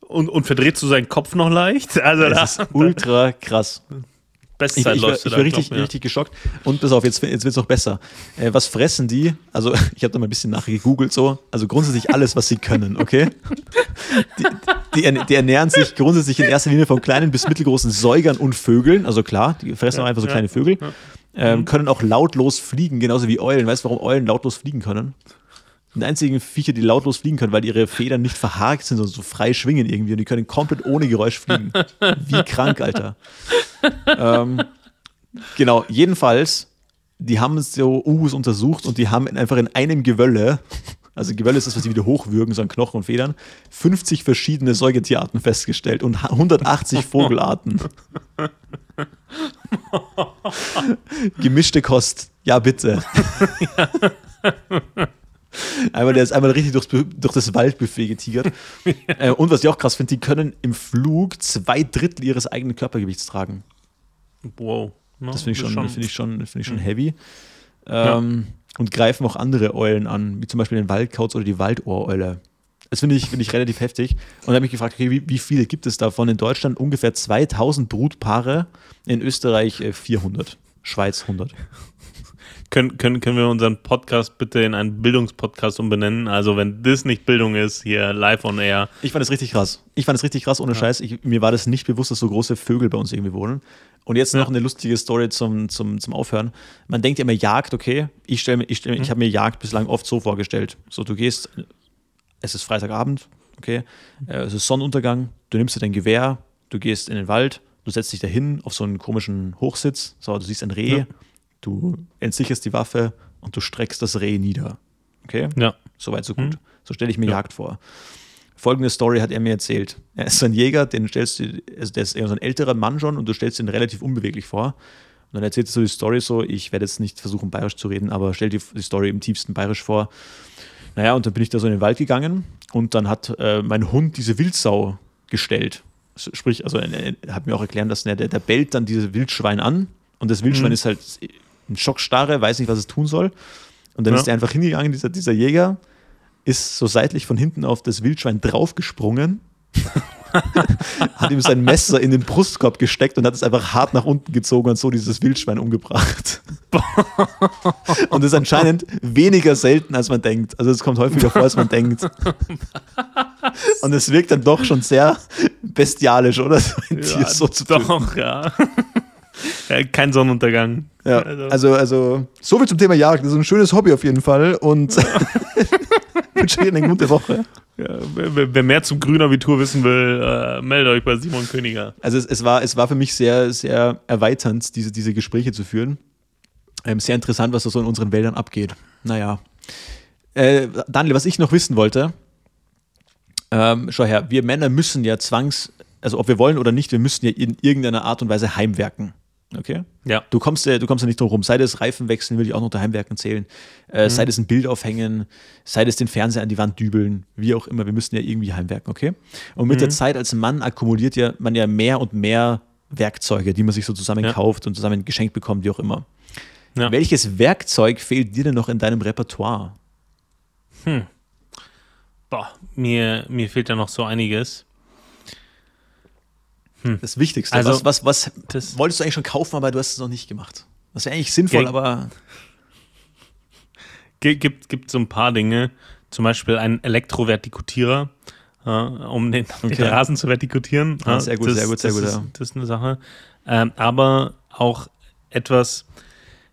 Speaker 2: und, und verdrehst du seinen Kopf noch leicht? Also,
Speaker 1: Das
Speaker 2: da,
Speaker 1: ist ultra krass. Ich,
Speaker 2: Bestzeit
Speaker 1: ich, war,
Speaker 2: läufst
Speaker 1: ich
Speaker 2: da,
Speaker 1: war richtig,
Speaker 2: mir.
Speaker 1: richtig geschockt. Und pass auf, jetzt, jetzt wird es noch besser. Äh, was fressen die? Also, ich habe da mal ein bisschen nachgegoogelt so. Also grundsätzlich alles, was sie können, okay? Die, die, die ernähren sich grundsätzlich in erster Linie von kleinen bis mittelgroßen Säugern und Vögeln. Also klar, die fressen auch einfach so
Speaker 2: ja,
Speaker 1: kleine Vögel. Ähm, können auch lautlos fliegen, genauso wie Eulen. Weißt du, warum Eulen lautlos fliegen können? Die einzigen Viecher, die lautlos fliegen können, weil ihre Federn nicht verhakt sind, sondern so frei schwingen irgendwie und die können komplett ohne Geräusch fliegen. Wie krank, Alter. Ähm, genau, jedenfalls, die haben so Uhus untersucht und die haben einfach in einem Gewölle, also Gewölle ist das, was sie wieder hochwürgen, so an Knochen und Federn, 50 verschiedene Säugetierarten festgestellt und 180 Vogelarten. Gemischte Kost, ja bitte. Einmal, der ist einmal richtig durchs, durch das Waldbuffet getigert. Äh, und was ich auch krass finde, die können im Flug zwei Drittel ihres eigenen Körpergewichts tragen.
Speaker 2: Wow. Ja,
Speaker 1: Das finde ich schon, finde ich schon, finde ich schon
Speaker 2: Mhm.
Speaker 1: heavy. Ähm, Und greifen auch andere Eulen an, wie zum Beispiel den Waldkauz oder die Waldohreule. Das finde ich, finde ich relativ heftig. Und habe ich gefragt, okay, wie, wie viele gibt es davon? In Deutschland ungefähr 2000 Brutpaare, in Österreich äh, 400, Schweiz 100.
Speaker 2: können, können, können wir unseren Podcast bitte in einen Bildungspodcast umbenennen? Also, wenn das nicht Bildung ist, hier live on air.
Speaker 1: Ich fand es richtig krass. Ich fand es richtig krass, ohne ja. Scheiß. Ich, mir war das nicht bewusst, dass so große Vögel bei uns irgendwie wohnen. Und jetzt ja. noch eine lustige Story zum, zum, zum Aufhören. Man denkt ja immer, Jagd, okay. Ich, stell, ich, stell, mhm. ich habe mir Jagd bislang oft so vorgestellt. So, du gehst, es ist Freitagabend, okay. Mhm. Es ist Sonnenuntergang, du nimmst dir dein Gewehr, du gehst in den Wald, du setzt dich dahin auf so einen komischen Hochsitz, so, du siehst ein Reh. Ja Du entsicherst die Waffe und du streckst das Reh nieder. Okay?
Speaker 2: Ja.
Speaker 1: Soweit, so gut. Mhm. So stelle ich mir ja. Jagd vor. Folgende Story hat er mir erzählt. Er ist ein Jäger, den stellst du, also der ist eher so ein älterer Mann schon und du stellst ihn relativ unbeweglich vor. Und dann erzählt er so die Story so, ich werde jetzt nicht versuchen, bayerisch zu reden, aber stell dir die Story im tiefsten bayerisch vor. Naja, und dann bin ich da so in den Wald gegangen und dann hat äh, mein Hund diese Wildsau gestellt. Sprich, also er hat mir auch erklärt, dass der, der bellt dann dieses Wildschwein an und das Wildschwein mhm. ist halt ein Schockstarre, weiß nicht, was es tun soll. Und dann ja. ist er einfach hingegangen, dieser, dieser Jäger, ist so seitlich von hinten auf das Wildschwein draufgesprungen, hat ihm sein Messer in den Brustkorb gesteckt und hat es einfach hart nach unten gezogen und so dieses Wildschwein umgebracht. und das ist anscheinend weniger selten, als man denkt. Also es kommt häufiger vor, als man denkt. Und es wirkt dann doch schon sehr bestialisch, oder? So ein
Speaker 2: ja, Tier so zu doch, töten. ja. Kein Sonnenuntergang.
Speaker 1: Ja, also. also, also, so viel zum Thema Jagd. Das ist ein schönes Hobby auf jeden Fall und wünsche Ihnen eine gute Woche.
Speaker 2: Ja, wer, wer, mehr zum Grünabitur wissen will, äh, meldet euch bei Simon Königer.
Speaker 1: Also es, es, war, es war für mich sehr, sehr erweiternd, diese, diese Gespräche zu führen. Ähm, sehr interessant, was da so in unseren Wäldern abgeht. Naja. Äh, Daniel, was ich noch wissen wollte, ähm, schau her, wir Männer müssen ja zwangs, also ob wir wollen oder nicht, wir müssen ja in irgendeiner Art und Weise heimwerken. Okay?
Speaker 2: Ja.
Speaker 1: Du kommst, ja, du kommst ja nicht drum rum. Sei das Reifen wechseln, würde ich auch noch unter Heimwerken zählen. Äh, mhm. Sei das ein Bild aufhängen, sei das den Fernseher an die Wand dübeln, wie auch immer. Wir müssen ja irgendwie heimwerken, okay? Und mit mhm. der Zeit als Mann akkumuliert ja man ja mehr und mehr Werkzeuge, die man sich so zusammen ja. kauft und zusammen geschenkt bekommt, wie auch immer. Ja. Welches Werkzeug fehlt dir denn noch in deinem Repertoire?
Speaker 2: Hm. Boah, mir, mir fehlt da noch so einiges.
Speaker 1: Hm. Das Wichtigste. Also, was, was, was wolltest du eigentlich schon kaufen, aber du hast es noch nicht gemacht? Das wäre eigentlich sinnvoll, Ge aber.
Speaker 2: Gibt, gibt so ein paar Dinge. Zum Beispiel einen Elektrovertikutierer, äh, um den, okay. den, Rasen zu vertikutieren.
Speaker 1: Ah, sehr gut,
Speaker 2: das,
Speaker 1: sehr gut, sehr
Speaker 2: gut.
Speaker 1: Das,
Speaker 2: ist, das ist eine Sache. Ähm, aber auch etwas,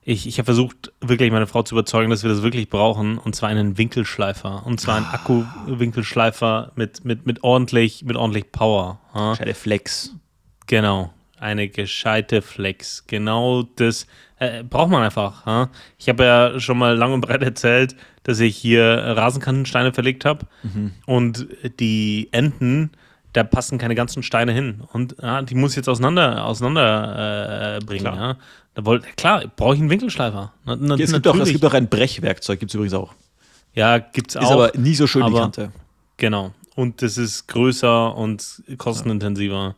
Speaker 2: ich, ich habe versucht, wirklich meine Frau zu überzeugen, dass wir das wirklich brauchen, und zwar einen Winkelschleifer. Und zwar einen ah. Akku-Winkelschleifer mit, mit, mit, ordentlich, mit ordentlich Power.
Speaker 1: Ja? Flex.
Speaker 2: Genau, eine gescheite Flex. Genau das äh, braucht man einfach. Ja? Ich habe ja schon mal lang und breit erzählt, dass ich hier Rasenkantensteine verlegt habe mhm. und die Enden, da passen keine ganzen Steine hin. Und ja, die muss ich jetzt auseinander, auseinander äh, bringen. Klar. Ja? Da wollt, klar, brauche ich einen Winkelschleifer.
Speaker 1: Na, na, es, gibt auch, es gibt auch ein Brechwerkzeug, gibt es übrigens auch.
Speaker 2: Ja, gibt es auch.
Speaker 1: Ist aber nie so schön aber, die Kante.
Speaker 2: Genau. Und das ist größer und kostenintensiver.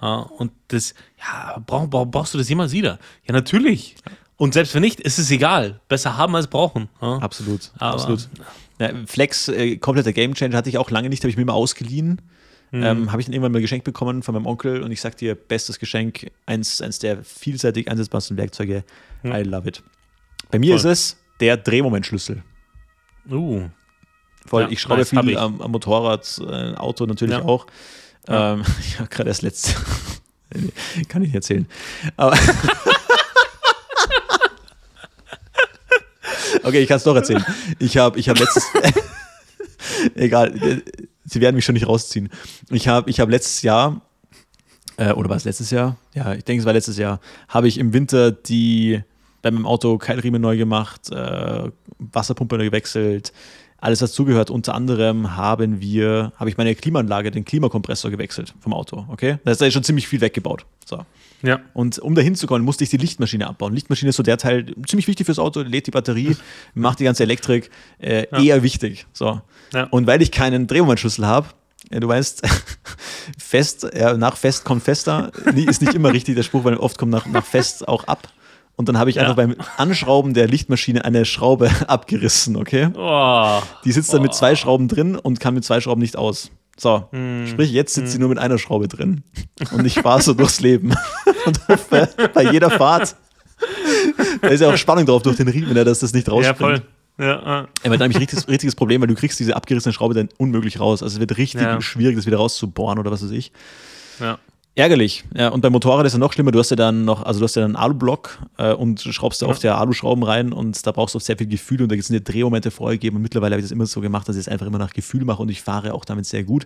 Speaker 2: Ja, und das, ja, brauch, brauch, brauchst du das jemals wieder? Ja, natürlich. Und selbst wenn nicht, ist es egal. Besser haben als brauchen.
Speaker 1: Absolut, Aber, absolut. Ja, Flex, äh, kompletter Gamechanger, hatte ich auch lange nicht, habe ich mir mal ausgeliehen. Mhm. Ähm, habe ich dann irgendwann mal geschenkt bekommen von meinem Onkel und ich sag dir, bestes Geschenk, eins, eins der vielseitig einsetzbarsten Werkzeuge. Mhm. I love it. Bei mir Voll. ist es der Drehmomentschlüssel.
Speaker 2: Uh.
Speaker 1: Voll, ja, ich schraube viel am, am, Motorrad, äh, Auto natürlich ja. auch. Ja. Ähm, ich habe gerade das letzte. Kann ich nicht erzählen. Aber. okay, ich kann es doch erzählen. Ich habe ich hab letztes. Egal, sie werden mich schon nicht rausziehen. Ich habe ich hab letztes Jahr, äh, oder war es letztes Jahr? Ja, ich denke, es war letztes Jahr, habe ich im Winter die bei meinem Auto Keilriemen neu gemacht, äh, Wasserpumpe neu gewechselt, alles was zugehört. Unter anderem haben wir, habe ich meine Klimaanlage, den Klimakompressor gewechselt vom Auto. Okay, da ist ja schon ziemlich viel weggebaut. So.
Speaker 2: Ja.
Speaker 1: Und um da hinzukommen, musste ich die Lichtmaschine abbauen. Lichtmaschine ist so der Teil ziemlich wichtig fürs Auto, lädt die Batterie, macht die ganze Elektrik, äh, ja. eher wichtig. So. Ja. Und weil ich keinen Drehmomentschlüssel habe, ja, du weißt, fest, ja, nach fest kommt fester, ist nicht immer richtig der Spruch, weil oft kommt nach, nach fest auch ab. Und dann habe ich ja. einfach beim Anschrauben der Lichtmaschine eine Schraube abgerissen, okay?
Speaker 2: Oh.
Speaker 1: Die sitzt dann oh. mit zwei Schrauben drin und kann mit zwei Schrauben nicht aus. So, mm. sprich, jetzt sitzt mm. sie nur mit einer Schraube drin. Und ich fahre so durchs Leben und hoffe bei jeder Fahrt, da ist ja auch Spannung drauf durch den Riemen, dass das nicht rausspringt. Ja, voll. Ja, äh. ja, nämlich richtiges, richtiges Problem, weil du kriegst diese abgerissene Schraube dann unmöglich raus. Also es wird richtig ja. schwierig, das wieder rauszubohren oder was weiß ich. Ja. Ärgerlich. Ja, und beim Motorrad ist es noch schlimmer. Du hast ja dann noch, also du hast ja dann einen Alublock äh, und schraubst da ja. oft ja Aluschrauben rein und da brauchst du sehr viel Gefühl und da sind dir Drehmomente vorgegeben und mittlerweile habe ich das immer so gemacht, dass ich es einfach immer nach Gefühl mache und ich fahre auch damit sehr gut.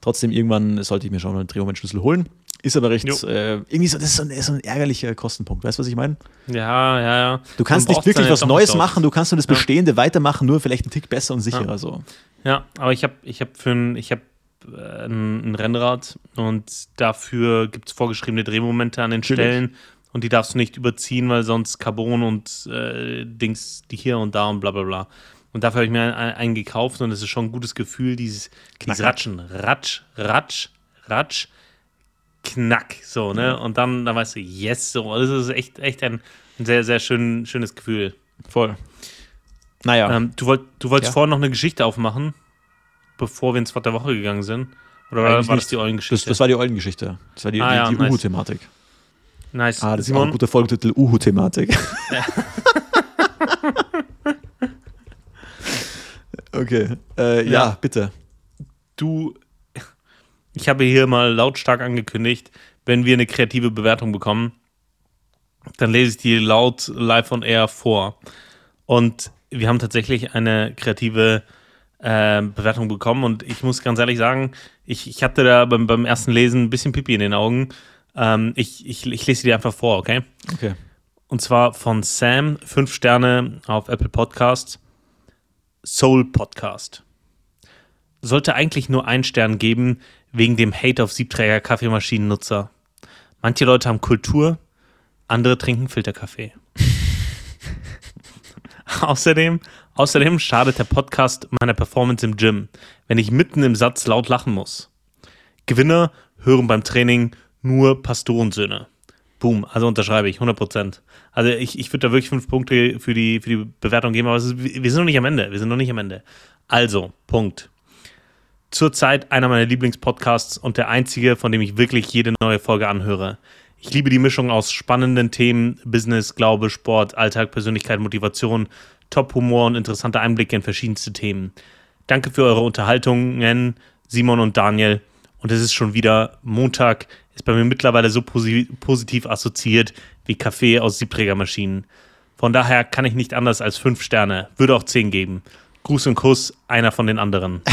Speaker 1: Trotzdem irgendwann sollte ich mir schon einen Drehmomentschlüssel holen. Ist aber recht, äh, irgendwie so, das ist so ein, so ein, ärgerlicher Kostenpunkt. Weißt du, was ich meine?
Speaker 2: Ja, ja, ja.
Speaker 1: Du kannst nicht wirklich was Neues machen, du kannst nur das Bestehende ja. weitermachen, nur vielleicht einen Tick besser und sicherer
Speaker 2: ja.
Speaker 1: so.
Speaker 2: Ja, aber ich habe ich hab für ein, ich habe ein, ein Rennrad und dafür gibt es vorgeschriebene Drehmomente an den Natürlich. Stellen und die darfst du nicht überziehen, weil sonst Carbon und äh, Dings, die hier und da und bla bla bla. Und dafür habe ich mir einen, einen, gekauft und es ist schon ein gutes Gefühl, dieses, dieses Ratschen, Ratsch, Ratsch, Ratsch, Knack, so, ne? Und dann, dann weißt du, yes, so. Das ist echt, echt ein, ein sehr, sehr schön, schönes Gefühl.
Speaker 1: Voll.
Speaker 2: Naja. Ähm, du, wollt, du wolltest ja. vorhin noch eine Geschichte aufmachen bevor wir ins Wort der Woche gegangen sind? Oder Eigentlich war das die Eulengeschichte?
Speaker 1: Das, das war die Eulengeschichte. Das war die, ah, die, die nice. Uhu-Thematik.
Speaker 2: Nice.
Speaker 1: Ah, das Simon? ist auch ein guter Folgetitel, Uhu-Thematik. Ja. okay. Äh, ja. ja, bitte.
Speaker 2: Du, ich habe hier mal lautstark angekündigt, wenn wir eine kreative Bewertung bekommen, dann lese ich die laut live on air vor. Und wir haben tatsächlich eine kreative Bewertung äh, Bewertung bekommen und ich muss ganz ehrlich sagen, ich, ich hatte da beim, beim ersten Lesen ein bisschen Pipi in den Augen. Ähm, ich, ich, ich lese dir einfach vor, okay?
Speaker 1: Okay.
Speaker 2: Und zwar von Sam, fünf Sterne auf Apple Podcast, Soul Podcast. Sollte eigentlich nur einen Stern geben, wegen dem Hate auf Siebträger Kaffeemaschinennutzer. Manche Leute haben Kultur, andere trinken Filterkaffee. Außerdem Außerdem schadet der Podcast meiner Performance im Gym, wenn ich mitten im Satz laut lachen muss. Gewinner hören beim Training nur Pastorensöhne. Boom, also unterschreibe ich, 100%. Also ich, ich würde da wirklich fünf Punkte für die, für die Bewertung geben, aber ist, wir sind noch nicht am Ende. Wir sind noch nicht am Ende. Also, Punkt. Zurzeit einer meiner Lieblingspodcasts und der einzige, von dem ich wirklich jede neue Folge anhöre. Ich liebe die Mischung aus spannenden Themen, Business, Glaube, Sport, Alltag, Persönlichkeit, Motivation Top-Humor und interessante Einblicke in verschiedenste Themen. Danke für eure Unterhaltungen, Simon und Daniel. Und es ist schon wieder Montag, ist bei mir mittlerweile so posi positiv assoziiert wie Kaffee aus Siebträgermaschinen. Von daher kann ich nicht anders als fünf Sterne, würde auch zehn geben. Gruß und Kuss, einer von den anderen.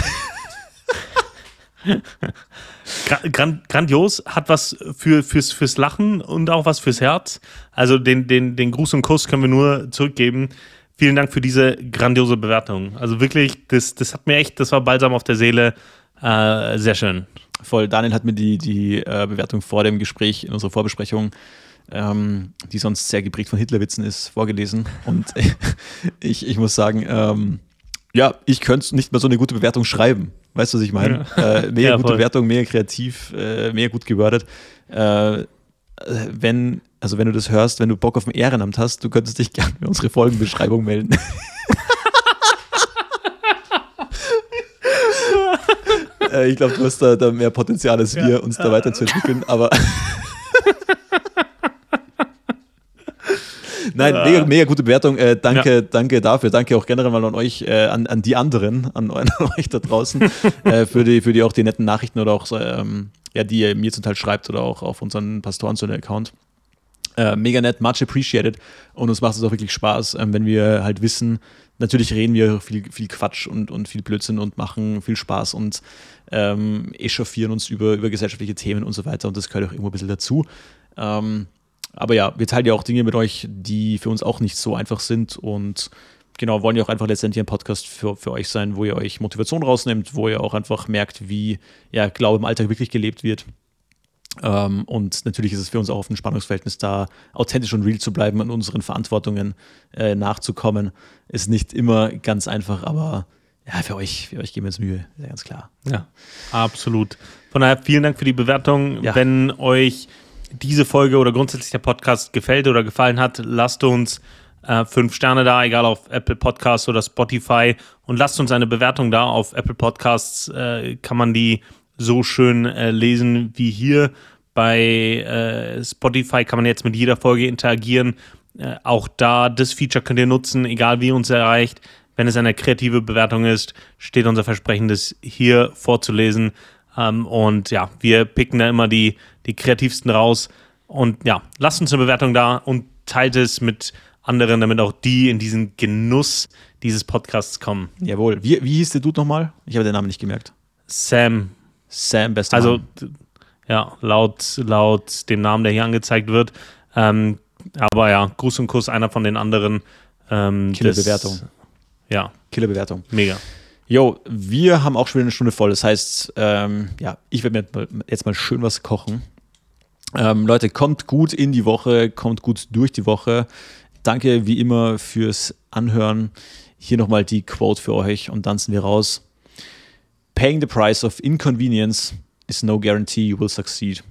Speaker 2: Grand, grandios, hat was für, fürs, fürs Lachen und auch was fürs Herz. Also den, den, den Gruß und Kuss können wir nur zurückgeben. Vielen Dank für diese grandiose Bewertung. Also wirklich, das, das hat mir echt, das war balsam auf der Seele. Äh, sehr schön.
Speaker 1: Voll. Daniel hat mir die, die äh, Bewertung vor dem Gespräch in unserer Vorbesprechung, ähm, die sonst sehr geprägt von Hitlerwitzen ist, vorgelesen. Und ich, ich muss sagen, ähm, ja, ich könnte nicht mal so eine gute Bewertung schreiben. Weißt du, was ich meine? Ja. Äh, mehr ja, gute Bewertung, mehr kreativ, äh, mehr gut gewordet. Äh, wenn, also wenn du das hörst, wenn du Bock auf ein Ehrenamt hast, du könntest dich gerne für unsere Folgenbeschreibung melden. Äh, ich glaube, du hast da, da, mehr Potenzial als wir, uns da weiterzuentwickeln, aber. Nein, mega, mega gute Bewertung. Äh, danke, ja. danke dafür. Danke auch generell mal an euch, äh, an, an die anderen, an, an euch da draußen, äh, für, die, für die auch die netten Nachrichten oder auch ähm, ja, die ihr mir zum Teil schreibt oder auch auf unseren Pastoren zu Account. Äh, mega nett, much appreciated. Und uns macht es auch wirklich Spaß, ähm, wenn wir halt wissen, natürlich reden wir viel, viel Quatsch und, und viel Blödsinn und machen viel Spaß und ähm, echauffieren uns über, über gesellschaftliche Themen und so weiter. Und das gehört auch irgendwo ein bisschen dazu. Ähm, aber ja, wir teilen ja auch Dinge mit euch, die für uns auch nicht so einfach sind und genau, wollen ja auch einfach letztendlich ein Podcast für, für euch sein, wo ihr euch Motivation rausnimmt, wo ihr auch einfach merkt, wie ja, Glaube im Alltag wirklich gelebt wird. Ähm, und natürlich ist es für uns auch auf ein Spannungsverhältnis da, authentisch und real zu bleiben und unseren Verantwortungen äh, nachzukommen. Ist nicht immer ganz einfach, aber ja, für euch, für euch geben wir uns Mühe, sehr ganz klar.
Speaker 2: Ja, absolut. Von daher vielen Dank für die Bewertung. Ja. Wenn euch diese Folge oder grundsätzlich der Podcast gefällt oder gefallen hat, lasst uns äh, fünf Sterne da, egal auf Apple Podcasts oder Spotify. Und lasst uns eine Bewertung da. Auf Apple Podcasts äh, kann man die so schön äh, lesen wie hier. Bei äh, Spotify kann man jetzt mit jeder Folge interagieren. Äh, auch da, das Feature könnt ihr nutzen, egal wie ihr uns erreicht. Wenn es eine kreative Bewertung ist, steht unser Versprechen, das hier vorzulesen. Ähm, und ja, wir picken da immer die, die kreativsten raus. Und ja, lasst uns eine Bewertung da und teilt es mit anderen, damit auch die in diesen Genuss dieses Podcasts kommen.
Speaker 1: Jawohl. Wie, wie hieß der Dude nochmal? Ich habe den Namen nicht gemerkt.
Speaker 2: Sam.
Speaker 1: Sam, bester
Speaker 2: Also,
Speaker 1: Mann.
Speaker 2: ja, laut, laut dem Namen, der hier angezeigt wird. Ähm, aber ja, Gruß und Kuss, einer von den anderen. Ähm,
Speaker 1: Killer
Speaker 2: das-
Speaker 1: Bewertung.
Speaker 2: Ja,
Speaker 1: Killer Bewertung.
Speaker 2: mega.
Speaker 1: Jo, wir haben auch schon wieder eine Stunde voll. Das heißt, ähm, ja, ich werde mir jetzt mal schön was kochen. Ähm, Leute, kommt gut in die Woche, kommt gut durch die Woche. Danke wie immer fürs Anhören. Hier nochmal die Quote für euch und dann sind wir raus. Paying the price of inconvenience is no guarantee you will succeed.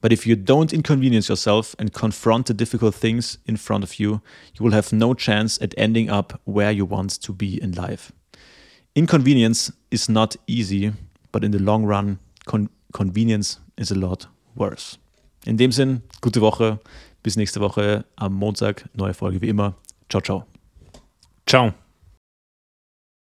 Speaker 1: But if you don't inconvenience yourself and confront the difficult things in front of you, you will have no chance at ending up where you want to be in life. Inconvenience is not easy, but in the long run, con convenience is a lot worse. In dem Sinn, gute Woche. Bis nächste Woche am Montag. Neue Folge wie immer. Ciao, ciao.
Speaker 2: Ciao.